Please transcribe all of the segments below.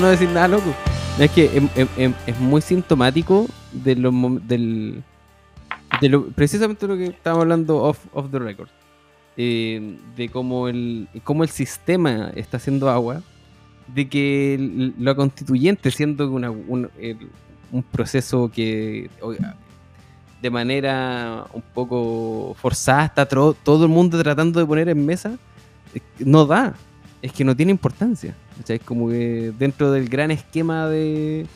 No, decir nada loco. Es que em, em, em, es, muy sintomático de lo, del, de lo, precisamente lo que estábamos hablando off, the record. Eh, de cómo el, cómo el sistema está haciendo agua, de que lo constituyente, siendo una, un, un proceso que de manera un poco forzada está todo el mundo tratando de poner en mesa, no da, es que no tiene importancia. Es como que dentro del gran esquema de,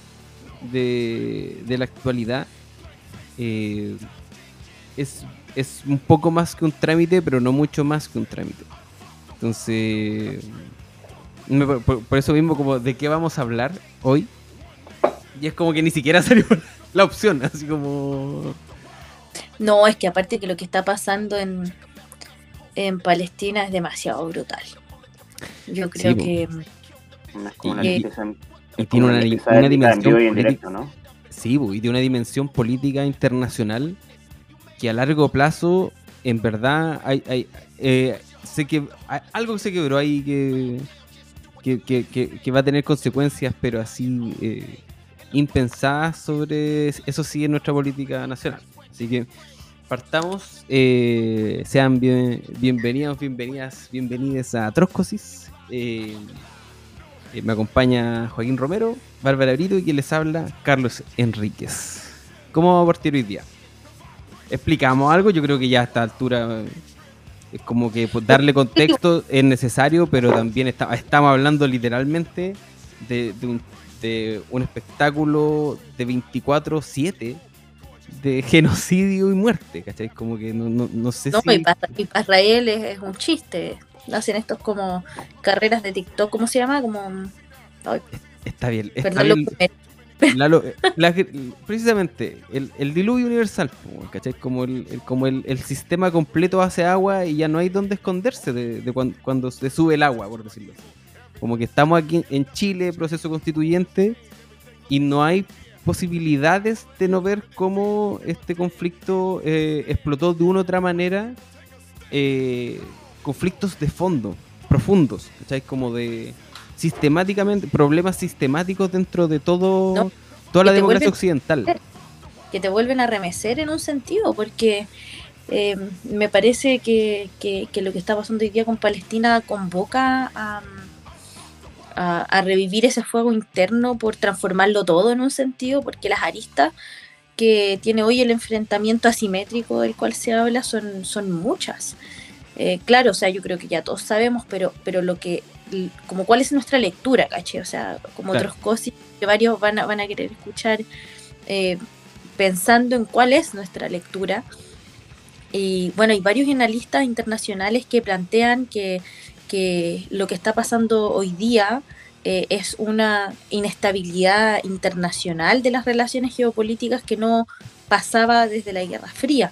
de, la actualidad, eh, es, es un poco más que un trámite, pero no mucho más que un trámite. Entonces, por, eso mismo, como de qué vamos a hablar hoy, y es como que ni siquiera salió la opción, así como... No, es que aparte que lo que está pasando en, en Palestina es demasiado brutal. Yo creo que... y, tiene una, dimensión política, ¿no? Sí, y tiene una dimensión política internacional que a largo plazo, en verdad, hay, hay eh, sé que hay, algo que se quebró ahí que, que, que, va a tener consecuencias, pero así eh, impensadas sobre eso sí en nuestra política nacional. Así que partamos. Eh, sean bien, bienvenidos, bienvenidas, bienvenidas a Troscosis. Eh, eh, me acompaña Joaquín Romero, Bárbara Brito y quien les habla, Carlos Enríquez. ¿Cómo va a partir hoy día? ¿Explicamos algo? Yo creo que ya a esta altura es como que pues, darle contexto es necesario, pero también estamos hablando literalmente de, un, de un espectáculo de 24-7 de genocidio y muerte, ¿cachai? Como que no, no, no sé no, si... y para, Israel es, un chiste. Hacen estos como carreras de TikTok, ¿cómo se llama? Como... Está bien. Está precisamente, el, el, diluvio universal, ¿cachai? Como, el, como el, sistema completo hace agua y ya no hay donde esconderse de, cuando, se sube el agua, por decirlo así. Como que estamos aquí en Chile, proceso constituyente, y no hay posibilidades de no ver cómo este conflicto eh, explotó de una u otra manera eh, conflictos de fondo, profundos, ¿cachai? Como de sistemáticamente, problemas sistemáticos dentro de todo toda la democracia occidental. Que te vuelven a remecer en un sentido, porque eh, me parece que, que, lo que está pasando hoy día con Palestina convoca a a, revivir ese fuego interno por transformarlo todo en un sentido, porque las aristas que tiene hoy el enfrentamiento asimétrico del cual se habla son, son muchas. Eh, claro, o sea, yo creo que ya todos sabemos, pero, pero lo que, como cuál es nuestra lectura, caché, o sea, como otros cosas que varios van a, van a querer escuchar eh, pensando en cuál es nuestra lectura. Y bueno, hay varios analistas internacionales que plantean que que lo que está pasando hoy día eh, es una inestabilidad internacional de las relaciones geopolíticas que no pasaba desde la Guerra Fría.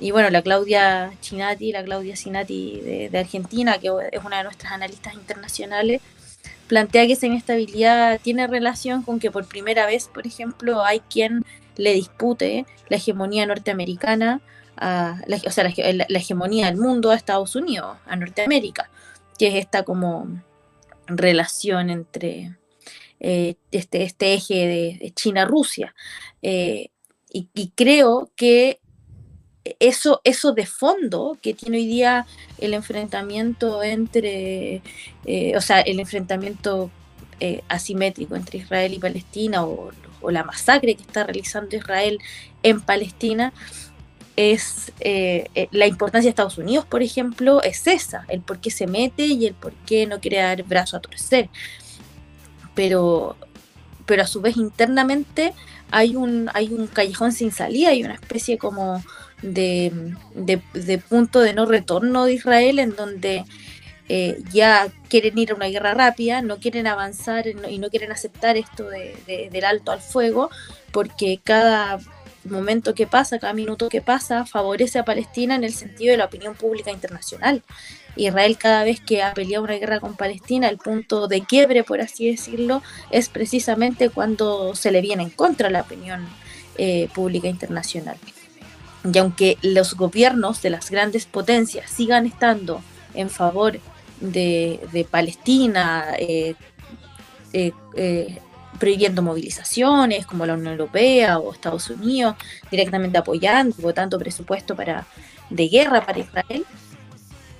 Y bueno, la Claudia Chinati, la Claudia Cinati de, Argentina, que es una de nuestras analistas internacionales, plantea que esa inestabilidad tiene relación con que por primera vez, por ejemplo, hay quien le dispute la hegemonía norteamericana, a, o sea, la, hegemonía del mundo a Estados Unidos, a Norteamérica que es esta como relación entre eh, este, este, eje de, China-Rusia. Eh, y, creo que eso, eso de fondo que tiene hoy día el enfrentamiento entre, eh, o sea, el enfrentamiento asimétrico entre Israel y Palestina o, la masacre que está realizando Israel en Palestina, es eh, eh, la importancia de Estados Unidos, por ejemplo, es esa, el por qué se mete y el por qué no quiere dar brazo a torcer. Pero, pero a su vez internamente hay un, hay un callejón sin salida, hay una especie como de, punto de no retorno de Israel en donde eh, ya quieren ir a una guerra rápida, no quieren avanzar y no quieren aceptar esto del alto al fuego, porque cada momento que pasa, cada minuto que pasa, favorece a Palestina en el sentido de la opinión pública internacional. Israel cada vez que ha peleado una guerra con Palestina, el punto de quiebre, por así decirlo, es precisamente cuando se le viene en contra la opinión eh, pública internacional. Y aunque los gobiernos de las grandes potencias sigan estando en favor de, Palestina, eh, prohibiendo movilizaciones como la Unión Europea o Estados Unidos, directamente apoyando, votando presupuesto para, de guerra para Israel,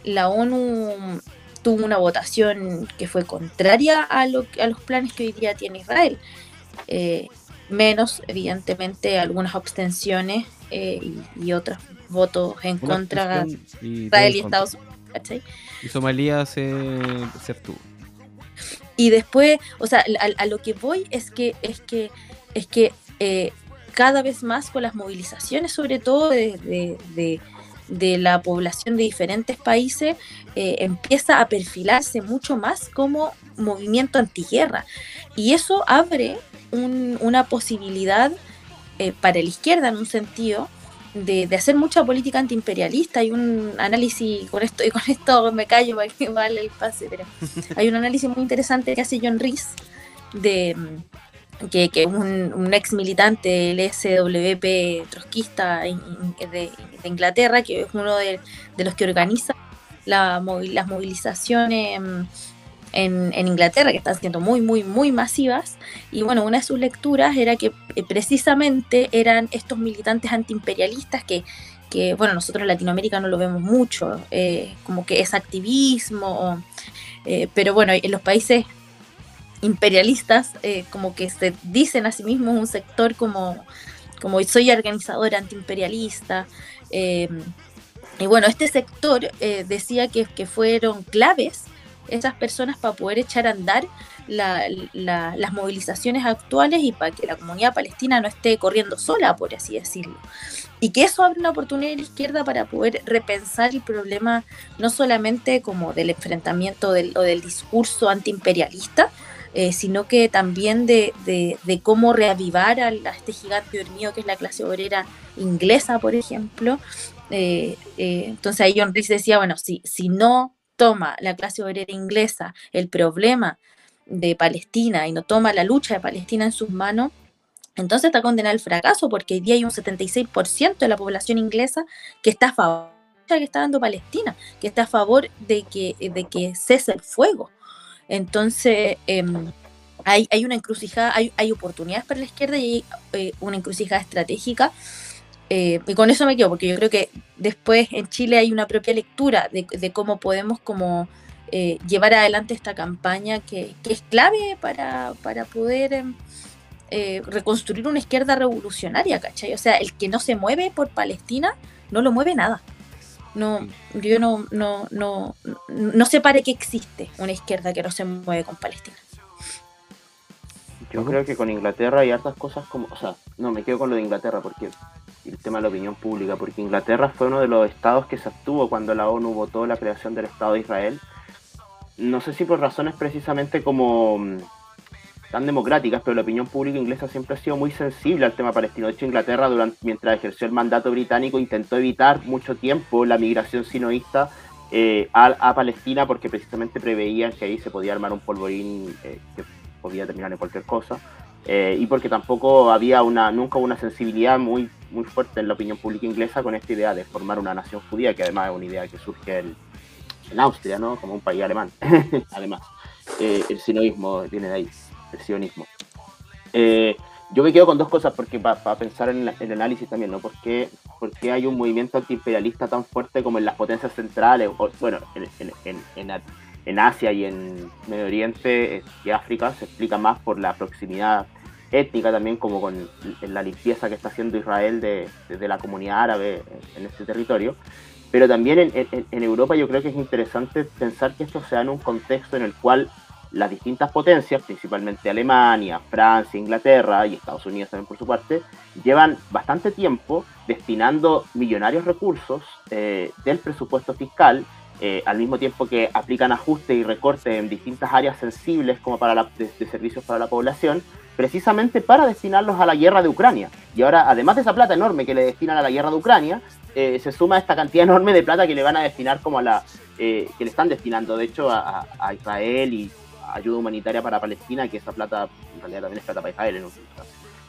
la ONU tuvo una votación que fue contraria a, a los planes que hoy día tiene Israel. Eh, menos, evidentemente, algunas abstenciones eh, y, otros votos en contra de Israel y Estados Unidos. Y Somalia se, se Y después, o sea, a, lo que voy es que es que es que eh, cada vez más con las movilizaciones, sobre todo de, de la población de diferentes países eh, empieza a perfilarse mucho más como movimiento antiguerra. Y eso abre una posibilidad eh, para la izquierda en un sentido de, hacer mucha política antiimperialista. Hay un análisis, con esto, y con esto me callo para que vale el pase, pero hay un análisis muy interesante que hace John Rees de que, es un, ex militante del SWP trotskista de, Inglaterra, que es uno de, los que organiza las movilizaciones en, Inglaterra, que están siendo muy, muy, muy masivas. Y bueno, una de sus lecturas era que eh, precisamente eran estos militantes antiimperialistas que, que bueno, nosotros en Latinoamérica no lo vemos mucho, eh, como que es activismo, eh, pero bueno, en los países imperialistas, como que se dicen a sí mismos un sector como, como soy organizador antiimperialista. Y bueno, este sector decía que, fueron claves esas personas para poder echar a andar las movilizaciones actuales y para que la comunidad palestina no esté corriendo sola, por así decirlo. Y que eso abre una oportunidad a la izquierda para poder repensar el problema no solamente como del enfrentamiento del, o del discurso antiimperialista, eh, sino que también de, cómo reavivar a, este gigante dormido que es la clase obrera inglesa, por ejemplo. Eh, eh, entonces ahí John Rees decía, bueno, si, si no toma la clase obrera inglesa el problema de Palestina y no toma la lucha de Palestina en sus manos, entonces está condenada al fracaso porque hoy día hay un 76% de la población inglesa que está a favor que está dando Palestina, que está a favor de que, de que cese el fuego. Entonces, em, hay, una encrucijada, hay, hay, oportunidades para la izquierda y hay eh, una encrucijada estratégica. Eh, y con eso me quedo, porque yo creo que después en Chile hay una propia lectura de, cómo podemos como eh, llevar adelante esta campaña que, es clave para, poder em, reconstruir una izquierda revolucionaria, ¿cachai? O sea, el que no se mueve por Palestina no lo mueve nada. No, yo no, no, no, no sé para qué existe una izquierda que no se mueve con Palestina. Yo creo que con Inglaterra hay hartas cosas como, o sea, no, me quedo con lo de Inglaterra porque el tema de la opinión pública, porque Inglaterra fue uno de los estados que se abstuvo cuando la ONU votó la creación del Estado de Israel. No sé si por razones precisamente como tan democráticas, pero la opinión pública inglesa siempre ha sido muy sensible al tema palestino. De hecho, Inglaterra, durante, mientras ejerció el mandato británico, intentó evitar mucho tiempo la migración sinoísta eh, a, Palestina porque precisamente preveían que ahí se podía armar un polvorín eh, que podía terminar en cualquier cosa. Eh, y porque tampoco había una, nunca una sensibilidad muy, muy fuerte en la opinión pública inglesa con esta idea de formar una nación judía, que además es una idea que surge en Austria, ¿no? Como un país alemán, además. el sinoísmo viene de ahí el sionismo. Eh, yo me quedo con dos cosas porque para pensar en, el análisis también, ¿no? ¿Por qué, hay un movimiento antiimperialista tan fuerte como en las potencias centrales, o, bueno, en, Asia y en Medio Oriente y África? Se explica más por la proximidad étnica también, como con la limpieza que está haciendo Israel de, la comunidad árabe en este territorio. Pero también en, Europa yo creo que es interesante pensar que esto sea en un contexto en el cual las distintas potencias, principalmente Alemania, Francia, Inglaterra y Estados Unidos también por su parte, llevan bastante tiempo destinando millonarios recursos eh, del presupuesto fiscal, eh, al mismo tiempo que aplican ajustes y recortes en distintas áreas sensibles como para la, de, servicios para la población, precisamente para destinarlos a la guerra de Ucrania. Y ahora, además de esa plata enorme que le destinan a la guerra de Ucrania, eh, se suma esta cantidad enorme de plata que le van a destinar como a la que le están destinando de hecho a, a Israel y ayuda humanitaria para Palestina, que esa plata en realidad también es plata para Israel en un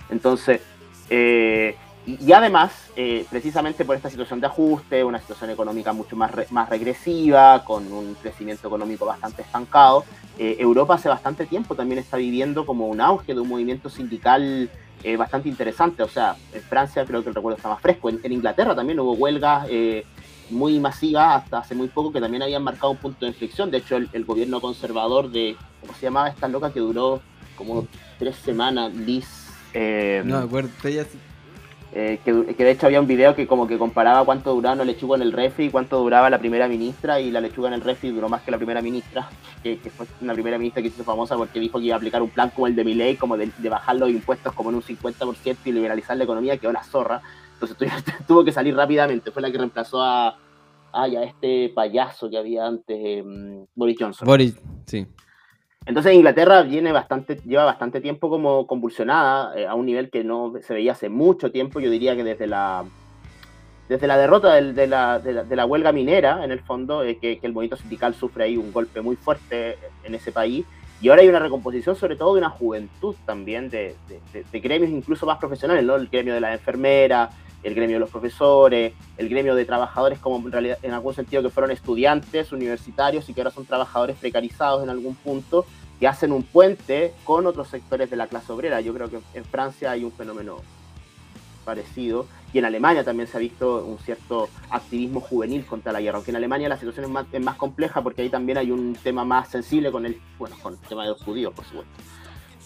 Entonces, eh, y, además, eh, precisamente por esta situación de ajuste, una situación económica mucho más, más regresiva, con un crecimiento económico bastante estancado, eh, Europa hace bastante tiempo también está viviendo como un auge de un movimiento sindical eh, bastante interesante. O sea, en Francia creo que el recuerdo está más fresco. En, Inglaterra también hubo huelgas muy masivas hasta hace muy poco que también habían marcado un punto de inflexión. De hecho, el, gobierno conservador de, ¿cómo se llamaba esta loca que duró como tres semanas? Liz. no me acuerdo, ella eh, que, de hecho había un video que como que comparaba cuánto duraba una lechuga en el refri y cuánto duraba la primera ministra y la lechuga en el refri duró más que la primera ministra, que, fue una primera ministra que hizo famosa porque dijo que iba a aplicar un plan como el de Milley, como de, bajar los impuestos como en un 50% y liberalizar la economía, quedó la zorra. Entonces tuvo que salir rápidamente, fue la que reemplazó a, a este payaso que había antes, em, Boris Johnson. Boris, sí. Entonces Inglaterra viene bastante, lleva bastante tiempo como convulsionada, eh, a un nivel que no se veía hace mucho tiempo, yo diría que desde la, desde la derrota de, la, de, la, huelga minera, en el fondo, eh, que, el movimiento sindical sufre ahí un golpe muy fuerte en ese país, y ahora hay una recomposición sobre todo de una juventud también, de, gremios incluso más profesionales, ¿no? el gremio de la enfermera, el gremio de los profesores, el gremio de trabajadores como en realidad en algún sentido que fueron estudiantes universitarios y que ahora son trabajadores precarizados en algún punto que hacen un puente con otros sectores de la clase obrera. Yo creo que en Francia hay un fenómeno parecido y en Alemania también se ha visto un cierto activismo juvenil contra la guerra, aunque en Alemania la situación es más, es más compleja porque ahí también hay un tema más sensible con el, bueno, con el tema de los judíos, por supuesto.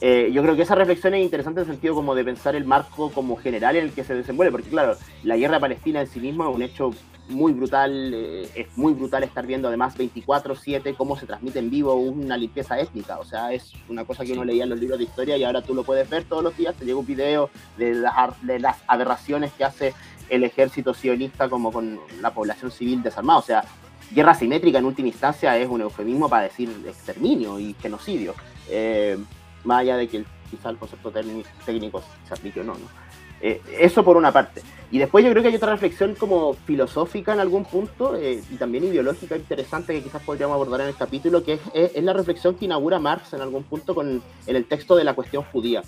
Eh, yo creo que esa reflexión es interesante en el sentido como de pensar el marco como general en el que se desenvuelve, porque claro, la guerra palestina en sí misma es un hecho muy brutal, eh, es muy brutal estar viendo además 24/7 cómo se transmite en vivo una limpieza étnica, o sea, es una cosa que uno leía en los libros de historia y ahora tú lo puedes ver todos los días, te llega un video de las, de las aberraciones que hace el ejército sionista como con la población civil desarmada, o sea, guerra simétrica en última instancia es un eufemismo para decir exterminio y genocidio. Eh, más allá de que quizá el concepto técnico se aplique o no, ¿no? Eh, eso por una parte. Y después yo creo que hay otra reflexión como filosófica en algún punto eh, y también ideológica interesante que quizás podríamos abordar en el capítulo, que es, la reflexión que inaugura Marx en algún punto con, en el texto de la cuestión judía.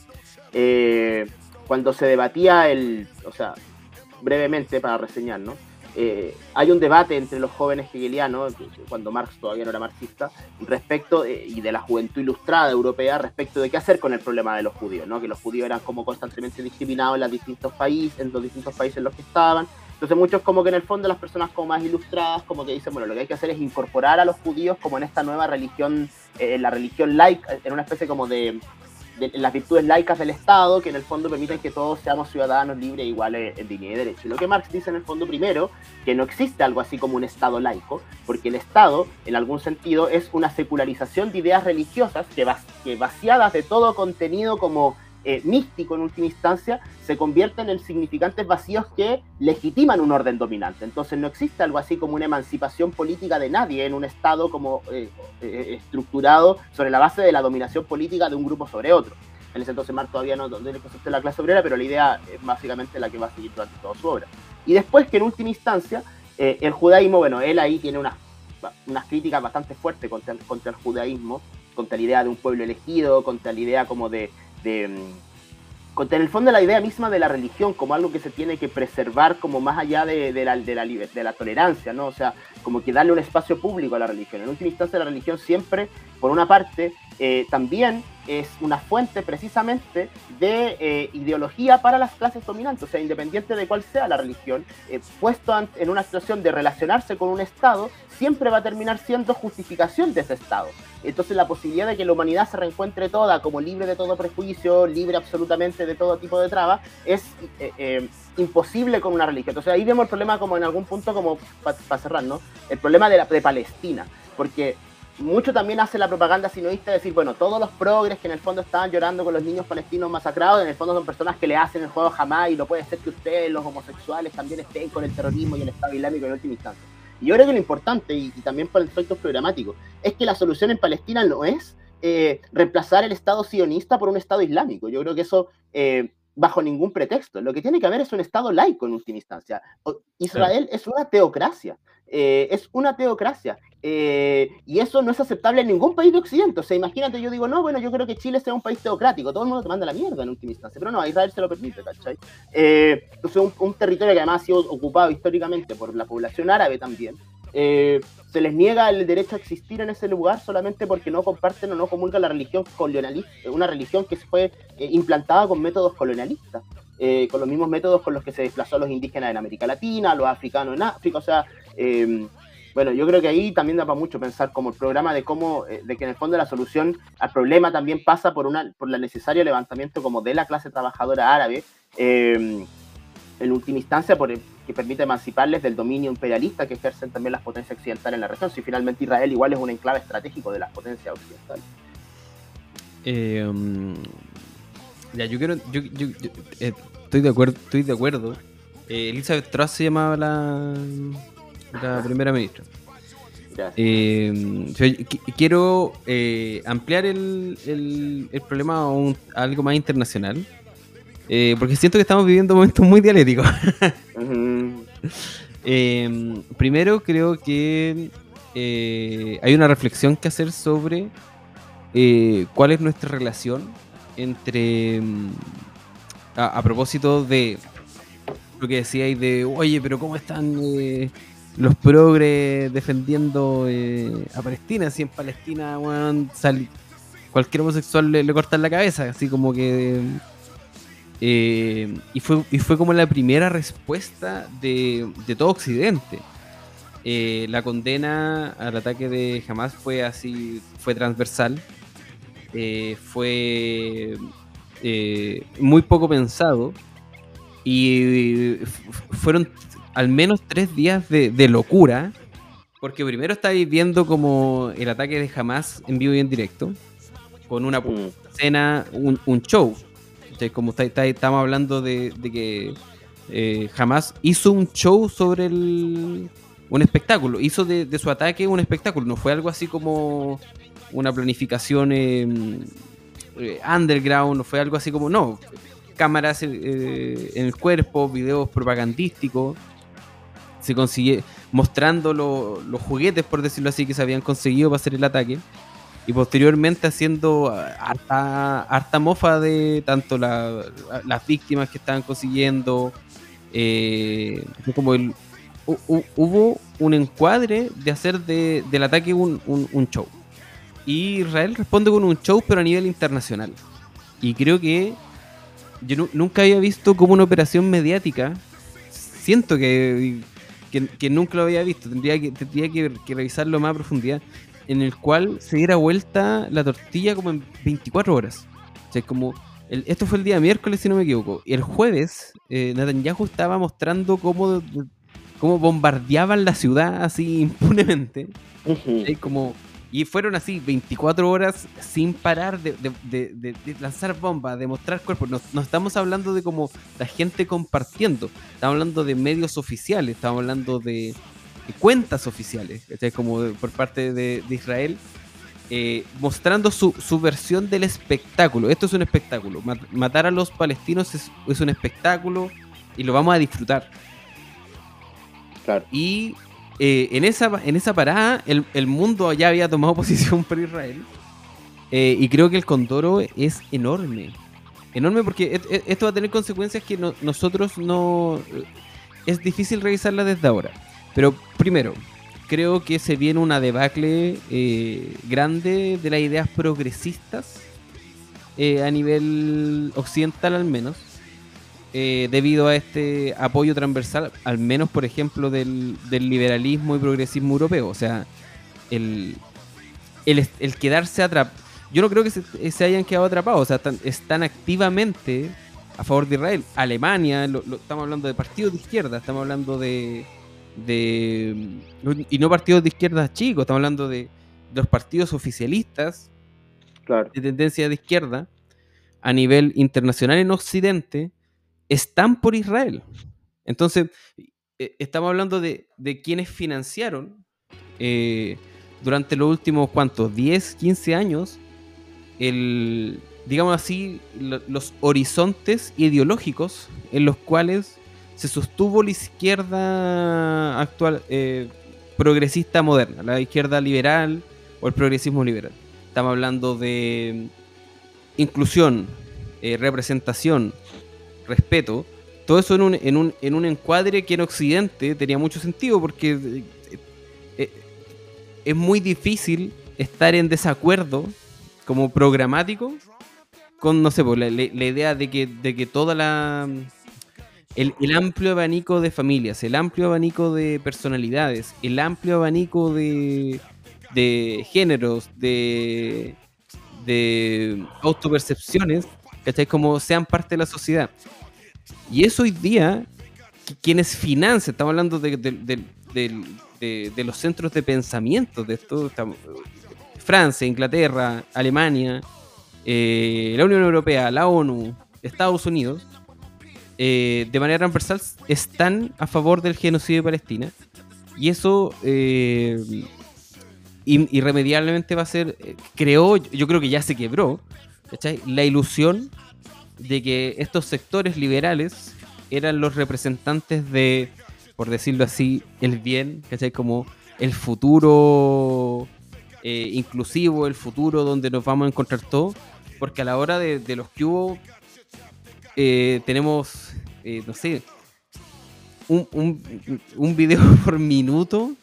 Eh, cuando se debatía el, o sea, brevemente para reseñar, ¿no? Eh, hay un debate entre los jóvenes hegelianos, cuando Marx todavía no era marxista, respecto, eh, y de la juventud ilustrada europea, respecto de qué hacer con el problema de los judíos, ¿no? que los judíos eran como constantemente discriminados en los distintos países, en los distintos países en los que estaban. Entonces muchos como que en el fondo las personas como más ilustradas como que dicen, bueno, lo que hay que hacer es incorporar a los judíos como en esta nueva religión, eh, la religión laica, en una especie como de, las virtudes laicas del Estado, que en el fondo permiten que todos seamos ciudadanos libres, iguales en dignidad y derecho. Y lo que Marx dice en el fondo primero, que no existe algo así como un Estado laico, porque el Estado, en algún sentido, es una secularización de ideas religiosas que, que vaciadas de todo contenido como eh, místico en última instancia, se convierten en significantes vacíos que legitiman un orden dominante. Entonces no existe algo así como una emancipación política de nadie en un Estado como eh, eh, estructurado sobre la base de la dominación política de un grupo sobre otro. En ese entonces Marx todavía no tiene el concepto de la clase obrera, pero la idea es básicamente la que va a seguir durante toda su obra. Y después que en última instancia el judaísmo, bueno, él ahí tiene unas, unas críticas bastante fuertes contra, contra el judaísmo, contra la idea de un pueblo elegido, contra la idea como de, de en el fondo la idea misma de la religión como algo que se tiene que preservar como más allá de, la, de, la, de la tolerancia, ¿no? O sea, como que darle un espacio público a la religión. En última instancia la religión siempre, por una parte, eh, también es una fuente precisamente de eh, ideología para las clases dominantes, o sea, independiente de cuál sea la religión, eh, puesto en una situación de relacionarse con un Estado, siempre va a terminar siendo justificación de ese Estado. Entonces la posibilidad de que la humanidad se reencuentre toda como libre de todo prejuicio, libre absolutamente de todo tipo de trabas, es imposible con una religión. Entonces ahí vemos el problema como en algún punto, como para cerrar, ¿no? El problema de, la, de Palestina, porque mucho también hace la propaganda sinoísta de decir, bueno, todos los progres que en el fondo estaban llorando con los niños palestinos masacrados, en el fondo son personas que le hacen el juego jamás y no puede ser que ustedes, los homosexuales, también estén con el terrorismo y el Estado Islámico en última instancia. Y yo creo que lo importante, y, también por el efecto programático, es que la solución en Palestina no es eh, reemplazar el Estado sionista por un Estado islámico. Yo creo que eso... Eh, bajo ningún pretexto. Lo que tiene que haber es un Estado laico en última instancia. Israel es una teocracia. Eh, es una teocracia. Eh, y eso no es aceptable en ningún país de Occidente. O sea, imagínate, yo digo, no, bueno, yo creo que Chile sea un país teocrático, todo el mundo te manda la mierda en última instancia, pero no, a Israel se lo permite, ¿cachai? Eh, entonces, un, territorio que además ha sido ocupado históricamente por la población árabe también, eh, se les niega el derecho a existir en ese lugar solamente porque no comparten o no comulgan la religión colonialista, una religión que fue implantada con métodos colonialistas. con los mismos métodos con los que se desplazó a los indígenas en América Latina, a los africanos en África, o sea, bueno, yo creo que ahí también da para mucho pensar como el programa de cómo, eh, de que en el fondo la solución al problema también pasa por una, por el necesario levantamiento como de la clase trabajadora árabe, em, en última instancia, por que permite emanciparles del dominio imperialista que ejercen también las potencias occidentales en la región. Si finalmente Israel igual es un enclave estratégico de las potencias occidentales. Em, ya, yo quiero, yo, eh, estoy de acuerdo, estoy de acuerdo. Eh, Elizabeth Truss se llamaba la la primera ministra. Eh, quiero eh, ampliar el, el, problema a, algo más internacional, eh, porque siento que estamos viviendo momentos muy dialécticos. primero, creo que hay una reflexión que hacer sobre cuál es nuestra relación entre, mm, a, propósito de lo que decíais de, oye, pero ¿cómo están los progres defendiendo eh, a Palestina. Si en Palestina, cualquier homosexual le, cortan la cabeza, así como que. Eh, y, fue, y fue como la primera respuesta de, todo Occidente. Eh, la condena al ataque de Hamas fue así, fue transversal, fue muy poco pensado y fueron al menos tres días de, locura. Porque primero estáis viendo como el ataque de Hamas en vivo y en directo. Con una mm. escena, un, show. Como estamos hablando de, que eh, Hamas hizo un show sobre el, un espectáculo. Hizo de, su ataque un espectáculo. No fue algo así como una planificación em, eh, underground. No fue algo así como, no. Cámaras eh, en el cuerpo, videos propagandísticos se consigue mostrando los juguetes, por decirlo así, que se habían conseguido para hacer el ataque. Y posteriormente haciendo harta, harta mofa de tanto las víctimas que estaban consiguiendo. Eh, como el, hubo un encuadre de hacer del ataque un, show. Y Israel responde con un show, pero a nivel internacional. Y creo que yo nunca había visto como una operación mediática. Siento que que, nunca lo había visto, tendría que, tendría que, revisarlo más a profundidad, en el cual se diera vuelta la tortilla como en 24 horas. O sea, como esto fue el día miércoles, si no me equivoco. Y el jueves, eh, Netanyahu estaba mostrando cómo, cómo bombardeaban la ciudad así impunemente. como y fueron así 24 horas sin parar de, lanzar bombas, de mostrar cuerpos. No, estamos hablando de como la gente compartiendo, estamos hablando de medios oficiales, estamos hablando de, cuentas oficiales, como por parte de, Israel, eh, mostrando su, versión del espectáculo. Esto es un espectáculo. Matar a los palestinos es, es un espectáculo y lo vamos a disfrutar. Claro. Y eh, en, esa, en esa parada el, mundo ya había tomado posición por Israel. Eh, y creo que el Condoro es enorme. Enorme porque esto va a tener consecuencias que nosotros no... Es difícil revisarla desde ahora. Pero primero, creo que se viene una debacle eh, grande de las ideas progresistas a nivel occidental al menos. Eh, debido a este apoyo transversal, al menos por ejemplo del, liberalismo y progresismo europeo. O sea, el, el, quedarse atrapado. Yo no creo que se, hayan quedado atrapados, o sea, están, activamente a favor de Israel. Alemania, estamos hablando de partidos de izquierda, estamos hablando de, de. Y no partidos de izquierda chicos, estamos hablando de, los partidos oficialistas de tendencia de izquierda a nivel internacional en Occidente están por Israel. Entonces, eh, estamos hablando de, quienes financiaron eh, durante los últimos, ¿cuántos? 10, 15 años, el, digamos así, los horizontes ideológicos en los cuales se sostuvo la izquierda actual, eh, progresista moderna, la izquierda liberal o el progresismo liberal. Estamos hablando de inclusión, eh, representación, respeto, todo eso en un, en, un, en un encuadre que en Occidente tenía mucho sentido porque eh, eh, es muy difícil estar en desacuerdo como programático con, no sé, pues, la, idea de que, de que toda la... El, amplio abanico de familias, el amplio abanico de personalidades, el amplio abanico de, de géneros, de, de autopercepciones, ¿cachai? Como sean parte de la sociedad. Y eso hoy día, quienes financian, estamos hablando de, los centros de pensamiento de esto, Francia, Inglaterra, Alemania, eh, la Unión Europea, la ONU, Estados Unidos, eh, de manera transversal están a favor del genocidio de Palestina. Y eso eh, irremediablemente va a ser, creó, yo creo que ya se quebró, la ilusión de que estos sectores liberales eran los representantes de, por decirlo así, el bien, ¿cachai? Como el futuro eh, inclusivo, el futuro donde nos vamos a encontrar todos, porque a la hora de, los que hubo, eh, tenemos, eh, no sé, un, un, un, video por minuto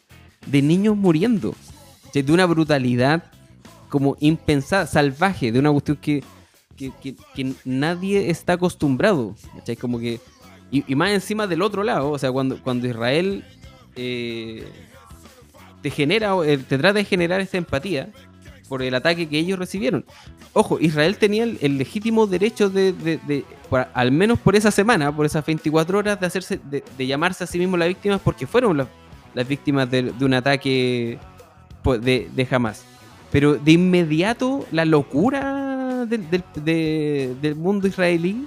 de niños muriendo, de una brutalidad como impensada, salvaje, de una cuestión que que, nadie está acostumbrado. Como que. Y, más encima del otro lado, o sea, cuando, cuando Israel eh, te genera, eh, te trata de generar esta empatía por el ataque que ellos recibieron. Ojo, Israel tenía el, legítimo derecho de, al menos por esa semana, por esas 24 horas, de hacerse, de, llamarse a sí mismo las víctimas porque fueron las, víctimas de, un ataque de, de Hamas. Pero de inmediato la locura del, mundo israelí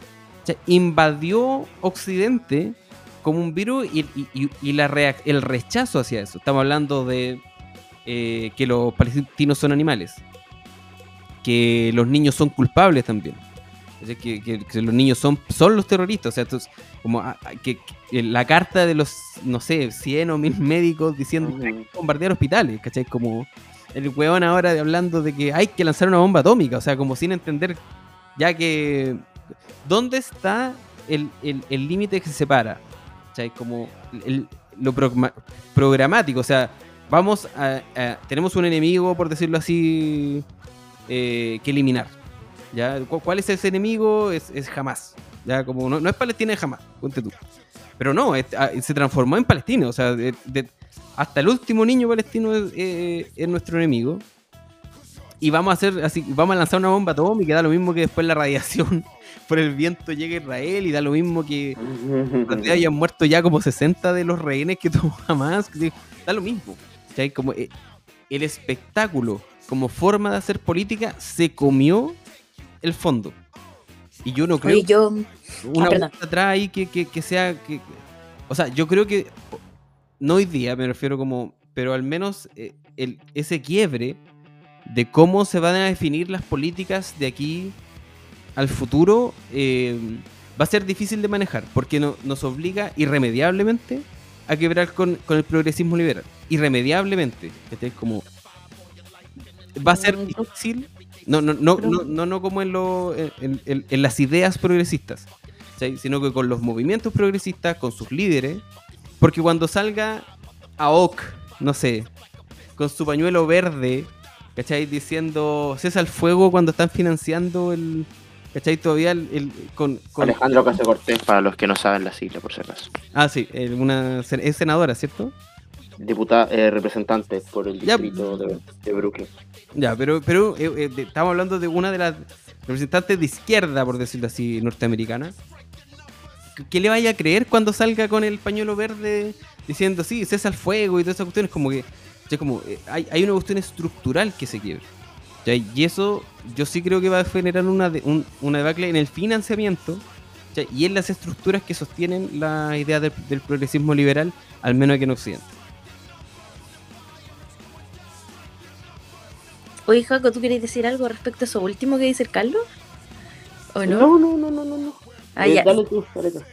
invadió Occidente como un virus y, la el rechazo hacia eso. Estamos hablando de eh, que los palestinos son animales, que los niños son culpables también. que, los niños son, son los terroristas. O sea, como ah, ah, que, la carta de los, no sé, 100 o 1000 médicos diciendo que hay que bombardear hospitales, ¿cachai? Como el weón ahora hablando de que hay que lanzar una bomba atómica, o sea, como sin entender ya que... ¿Dónde está el límite que se separa? O sea, como lo programático, o sea, vamos a, Tenemos un enemigo, por decirlo así, eh, que eliminar. ¿ya? ¿Cuál es ese enemigo? Es, es jamás. ¿ya? Como no, es Palestina, es jamás, ponte tú. Pero no, ah, se transformó en Palestina, o sea, de, hasta el último niño palestino es, nuestro enemigo. Y vamos a hacer así, vamos a lanzar una bomba atómica, da lo mismo que después la radiación por el viento llegue a Israel y da lo mismo que hayan muerto ya como 60 de los rehenes que tomó jamás. Da lo mismo. Como eh, el espectáculo como forma de hacer política se comió el fondo. Y yo no creo yo... una ah, atrás ahí que, que sea que, o sea, yo creo que no hoy día, me refiero como, pero al menos eh, el, ese quiebre de cómo se van a definir las políticas de aquí al futuro eh, va a ser difícil de manejar, porque no, nos obliga irremediablemente a quebrar con, el progresismo liberal. Irremediablemente. Este es como. Va a ser mm, difícil. No, no, no, no, no, como en, lo, en, las ideas progresistas, sino que con los movimientos progresistas, con sus líderes, porque cuando salga AOC, no sé, con su pañuelo verde, ¿cachai? Diciendo cesa el fuego cuando están financiando el. ¿Cachai? Todavía el, con, Alejandro Casio Cortés, para los que no saben la sigla, por si acaso. Ah, sí, una, es senadora, ¿cierto? Diputada, eh, representante por el distrito de, Brooklyn. Ya, pero, pero eh, eh, estamos hablando de una de las representantes de izquierda, por decirlo así, norteamericana, ¿qué le vaya a creer cuando salga con el pañuelo verde diciendo, sí, cesa el fuego y todas esas cuestiones? Como que ya como, eh, hay, hay, una cuestión estructural que se quiebra. Y eso yo sí creo que va a generar una, una debacle en el financiamiento y en las estructuras que sostienen la idea del, progresismo liberal, al menos aquí en Occidente. Oye, Jaco, ¿tú querías decir algo respecto a eso último que dice el Carlos? ¿O no? No, no, no, no, no. Ah, eh,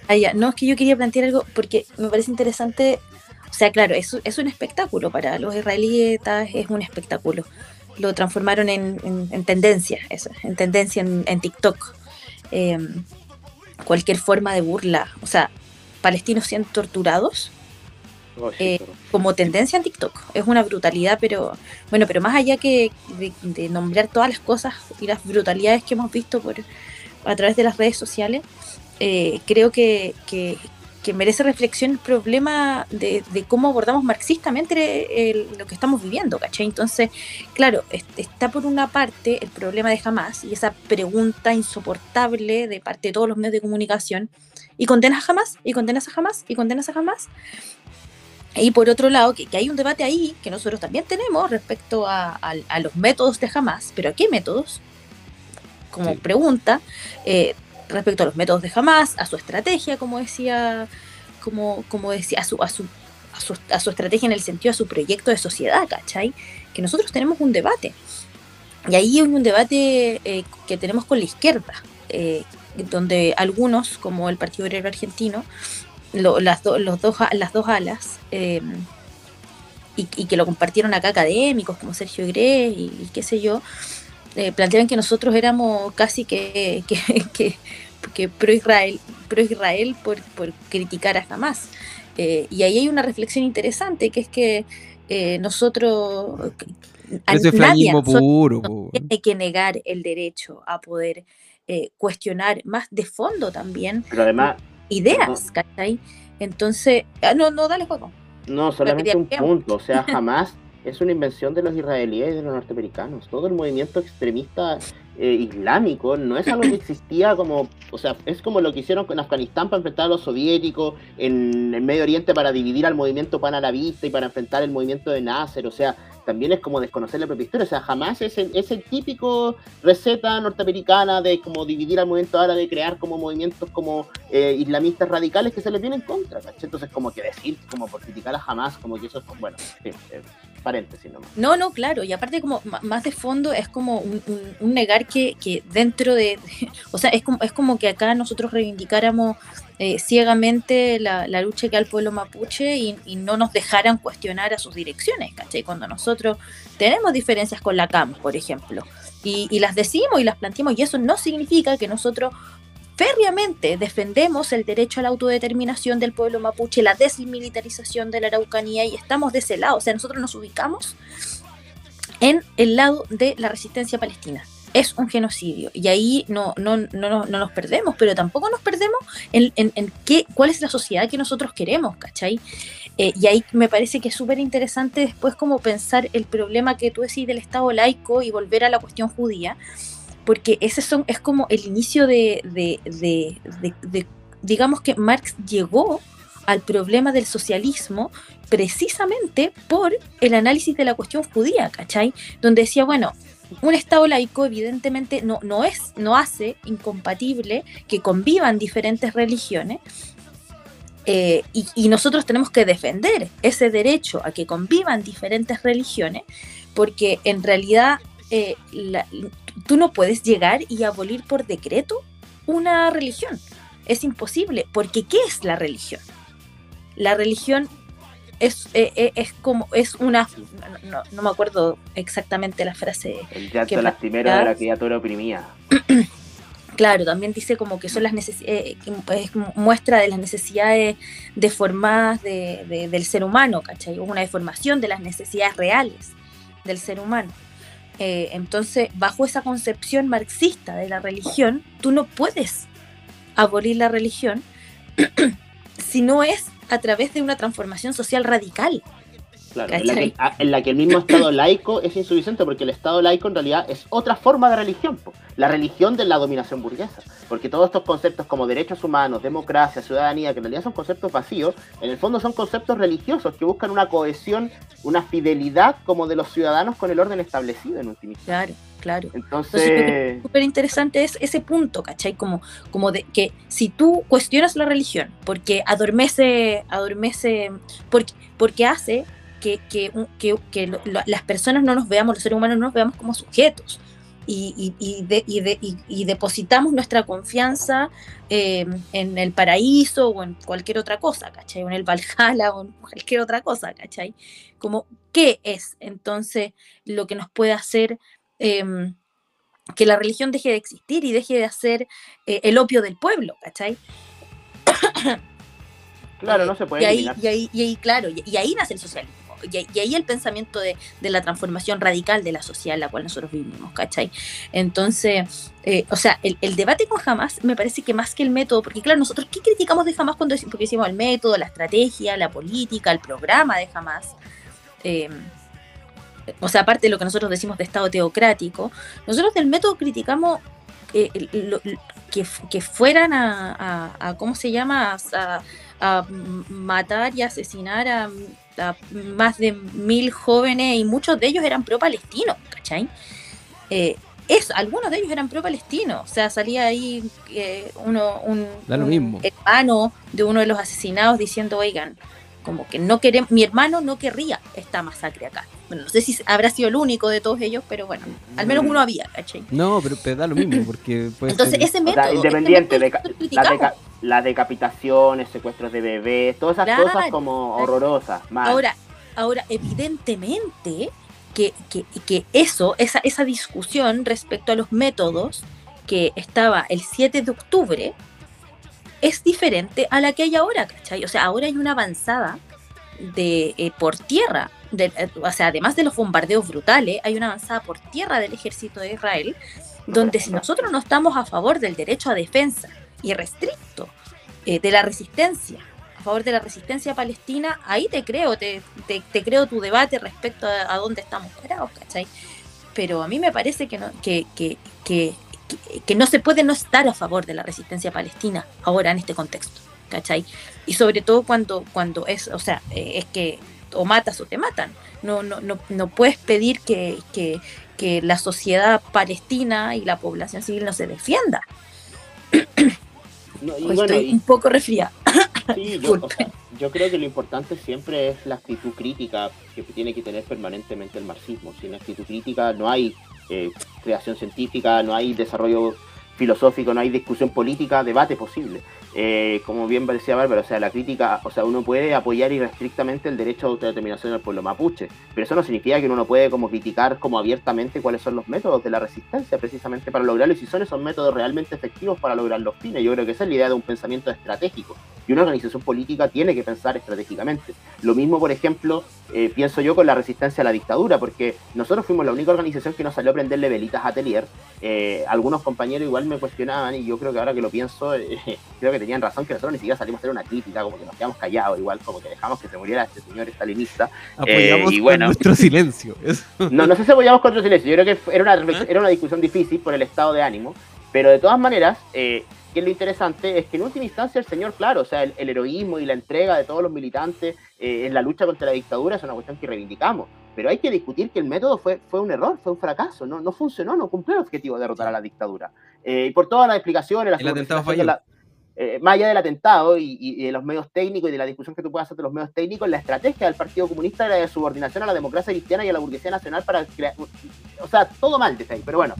ah, ya. No, es que yo quería plantear algo porque me parece interesante O sea, claro, es, es un espectáculo para los israelíes, es un espectáculo. Lo transformaron en, tendencia, eso, en tendencia en, TikTok. Em, cualquier forma de burla, o sea, palestinos siendo torturados, oh, eh, como tendencia en TikTok. Es una brutalidad, pero bueno, pero más allá que de, nombrar todas las cosas y las brutalidades que hemos visto por a través de las redes sociales, eh, creo que, que, merece reflexión el problema de, cómo abordamos marxistamente lo que estamos viviendo, ¿cachai? Entonces, claro, está por una parte el problema de Hamas y esa pregunta insoportable de parte de todos los medios de comunicación, y condenas a Hamas, y condenas a Hamas, y condenas a Hamas. Y por otro lado, que, hay un debate ahí que nosotros también tenemos respecto a, los métodos de Hamas, pero ¿a qué métodos? Como pregunta, eh, respecto a los métodos de Hamas, a su estrategia, como decía, como, como decía, a su, a su, a su, estrategia en el sentido a su proyecto de sociedad, ¿cachai? Que nosotros tenemos un debate. Y ahí hay un debate eh, que tenemos con la izquierda, eh, donde algunos, como el Partido Obrero Argentino, las, los dos, las dos alas, eh, y, que lo compartieron acá académicos como Sergio Grés y qué sé yo, eh, planteaban que nosotros éramos casi que, que, pro-Israel pro -Israel por, por, criticar a Hamas. Eh, y ahí hay una reflexión interesante, que es que eh, nosotros... Ese nadie, puro. Hay que negar el derecho a poder eh, cuestionar más de fondo también Pero además, ideas, Entonces, ah, no, no, dale juego. No, solamente un punto, o sea, jamás es una invención de los israelíes y de los norteamericanos. Todo el movimiento extremista eh, islámico no es algo que existía como, o sea, es como lo que hicieron en Afganistán para enfrentar a los soviéticos, en el Medio Oriente para dividir al movimiento panarabista y para enfrentar el movimiento de Nasser, o sea, también es como desconocer la propia historia, o sea, jamás es el, es el típico receta norteamericana de como dividir al movimiento árabe, crear como movimientos como eh, islamistas radicales que se les viene en contra, Entonces como que decir, como por criticar a jamás, como que eso es, bueno, eh, paréntesis nomás. No, no, claro, y aparte como más de fondo es como un, negar que, que, dentro de, o sea, es como, es como que acá nosotros reivindicáramos eh, ciegamente la, lucha que al pueblo mapuche y, no nos dejaran cuestionar a sus direcciones, ¿cachai? Cuando nosotros tenemos diferencias con la CAM, por ejemplo, y, las decimos y las planteamos, y eso no significa que nosotros férreamente defendemos el derecho a la autodeterminación del pueblo mapuche, la desmilitarización de la Araucanía, y estamos de ese lado, o sea, nosotros nos ubicamos en el lado de la resistencia palestina es un genocidio. Y ahí no, no, no, no, nos perdemos, pero tampoco nos perdemos en, en, qué, cuál es la sociedad que nosotros queremos, ¿cachai? Eh, y ahí me parece que es súper interesante después como pensar el problema que tú decís del Estado laico y volver a la cuestión judía, porque ese son, es como el inicio de, de, de, de digamos que Marx llegó al problema del socialismo precisamente por el análisis de la cuestión judía, ¿cachai? Donde decía, bueno, un Estado laico evidentemente no, no, es, no hace incompatible que convivan diferentes religiones eh, y, nosotros tenemos que defender ese derecho a que convivan diferentes religiones porque en realidad eh, tú no puedes llegar y abolir por decreto una religión. Es imposible, porque ¿qué es la religión? La religión es, eh, eh, es como, es una, no, me acuerdo exactamente la frase. El llanto lastimero de la criatura oprimida. Claro, también dice como que son las necesidades, eh, es muestra de las necesidades deformadas de, del ser humano, ¿cachai? Una deformación de las necesidades reales del ser humano. entonces, bajo esa concepción marxista de la religión, tú no puedes abolir la religión si no es a través de una transformación social radical. Claro, en la, que, el mismo Estado laico es insuficiente porque el Estado laico en realidad es otra forma de religión, la religión de la dominación burguesa, porque todos estos conceptos como derechos humanos, democracia, ciudadanía, que en realidad son conceptos vacíos, en el fondo son conceptos religiosos que buscan una cohesión, una fidelidad como de los ciudadanos con el orden establecido en última Claro. Claro. Entonces, súper interesante es ese punto, ¿cachai? Como, como de que si tú cuestionas la religión porque adormece, adormece, porque, porque hace que, que, que, las personas no nos veamos, los seres humanos no nos veamos como sujetos y, y, depositamos nuestra confianza eh, en el paraíso o en cualquier otra cosa, ¿cachai? O en el Valhalla o en cualquier otra cosa, ¿cachai? Como, ¿qué es entonces lo que nos puede hacer em, que la religión deje de existir y deje de hacer eh, el opio del pueblo, ¿cachai? Claro, no se puede. Y ahí, y ahí, y ahí, claro, y ahí nace el socialismo y, ahí el pensamiento de, la transformación radical de la sociedad en la cual nosotros vivimos, ¿cachai? Entonces, eh, o sea, el, debate con Hamas me parece que más que el método, porque claro, nosotros, ¿qué criticamos de Hamas cuando porque decimos el método, la estrategia, la política, el programa de Hamas? Em, o sea, aparte de lo que nosotros decimos de Estado teocrático, nosotros del método criticamos eh, que, fueran a, ¿cómo se llama? A, a matar y asesinar a más de mil jóvenes y muchos de ellos eran pro-palestinos, ¿cachai? Eh, eso, algunos de ellos eran pro-palestinos, o sea, salía ahí eh, uno, un, hermano de uno de los asesinados diciendo, oigan, como que no queremos, mi hermano no querría esta masacre acá. Bueno, no sé si habrá sido el único de todos ellos, pero bueno, al menos uno había, ¿cachai? No, pero, da lo mismo, porque Entonces, ese método... independiente, de, la, decapitación, secuestros de bebés, todas esas cosas como horrorosas. Ahora, ahora, evidentemente que, que, que eso, esa, esa discusión respecto a los métodos que estaba el 7 de octubre, es diferente a la que hay ahora, ¿cachai? O sea, ahora hay una avanzada de, eh, por tierra, eh, o sea, además de los bombardeos brutales, hay una avanzada por tierra del ejército de Israel, donde si nosotros no estamos a favor del derecho a defensa y restricto eh, de la resistencia, a favor de la resistencia palestina, ahí te creo, te, te, creo tu debate respecto a, dónde estamos parados, ¿cachai? Pero a mí me parece que, no, que, que, que que, no se puede no estar a favor de la resistencia palestina ahora en este contexto, ¿cachai? Y sobre todo cuando, cuando es, o sea, eh, es que o matas o te matan. No, no, no, no puedes pedir que, que, que la sociedad palestina y la población civil no se defienda. Estoy un poco resfriada. Sí, yo, yo, creo que lo importante siempre es la actitud crítica que tiene que tener permanentemente el marxismo. Sin actitud crítica no hay eh, creación científica, no hay desarrollo filosófico, no hay discusión política, debate posible. Eh, como bien decía Bárbara, o sea, la crítica, o sea, uno puede apoyar irrestrictamente el derecho a autodeterminación del pueblo mapuche, pero eso no significa que uno no puede como criticar como abiertamente cuáles son los métodos de la resistencia precisamente para lograrlo y si son esos métodos realmente efectivos para lograr los fines. Yo creo que esa es la idea de un pensamiento estratégico y una organización política tiene que pensar estratégicamente. Lo mismo, por ejemplo, eh, pienso yo con la resistencia a la dictadura, porque nosotros fuimos la única organización que nos salió a prenderle velitas a Atelier. Eh, algunos compañeros igual me cuestionaban y yo creo que ahora que lo pienso, creo que tenían razón que nosotros ni siquiera salimos a hacer una crítica, como que nos quedamos callados, igual como que dejamos que se muriera este señor estalinista. Apoyamos eh, con nuestro silencio. no, no sé si apoyamos con nuestro silencio, yo creo que era una, era una discusión difícil por el estado de ánimo, pero de todas maneras, eh, que lo interesante es que en última instancia el señor, claro, o sea, el, heroísmo y la entrega de todos los militantes eh, en la lucha contra la dictadura es una cuestión que reivindicamos. Pero hay que discutir que el método fue, fue un error, fue un fracaso, no, no funcionó, no cumplió el objetivo de derrotar a la dictadura. Y por todas las explicaciones, las el atentado eh, más allá del atentado y, de los medios técnicos y de la discusión que tú puedas hacer de los medios técnicos, la estrategia del Partido Comunista era de subordinación a la democracia cristiana y a la burguesía nacional para crear. O sea, todo mal desde ahí, pero bueno,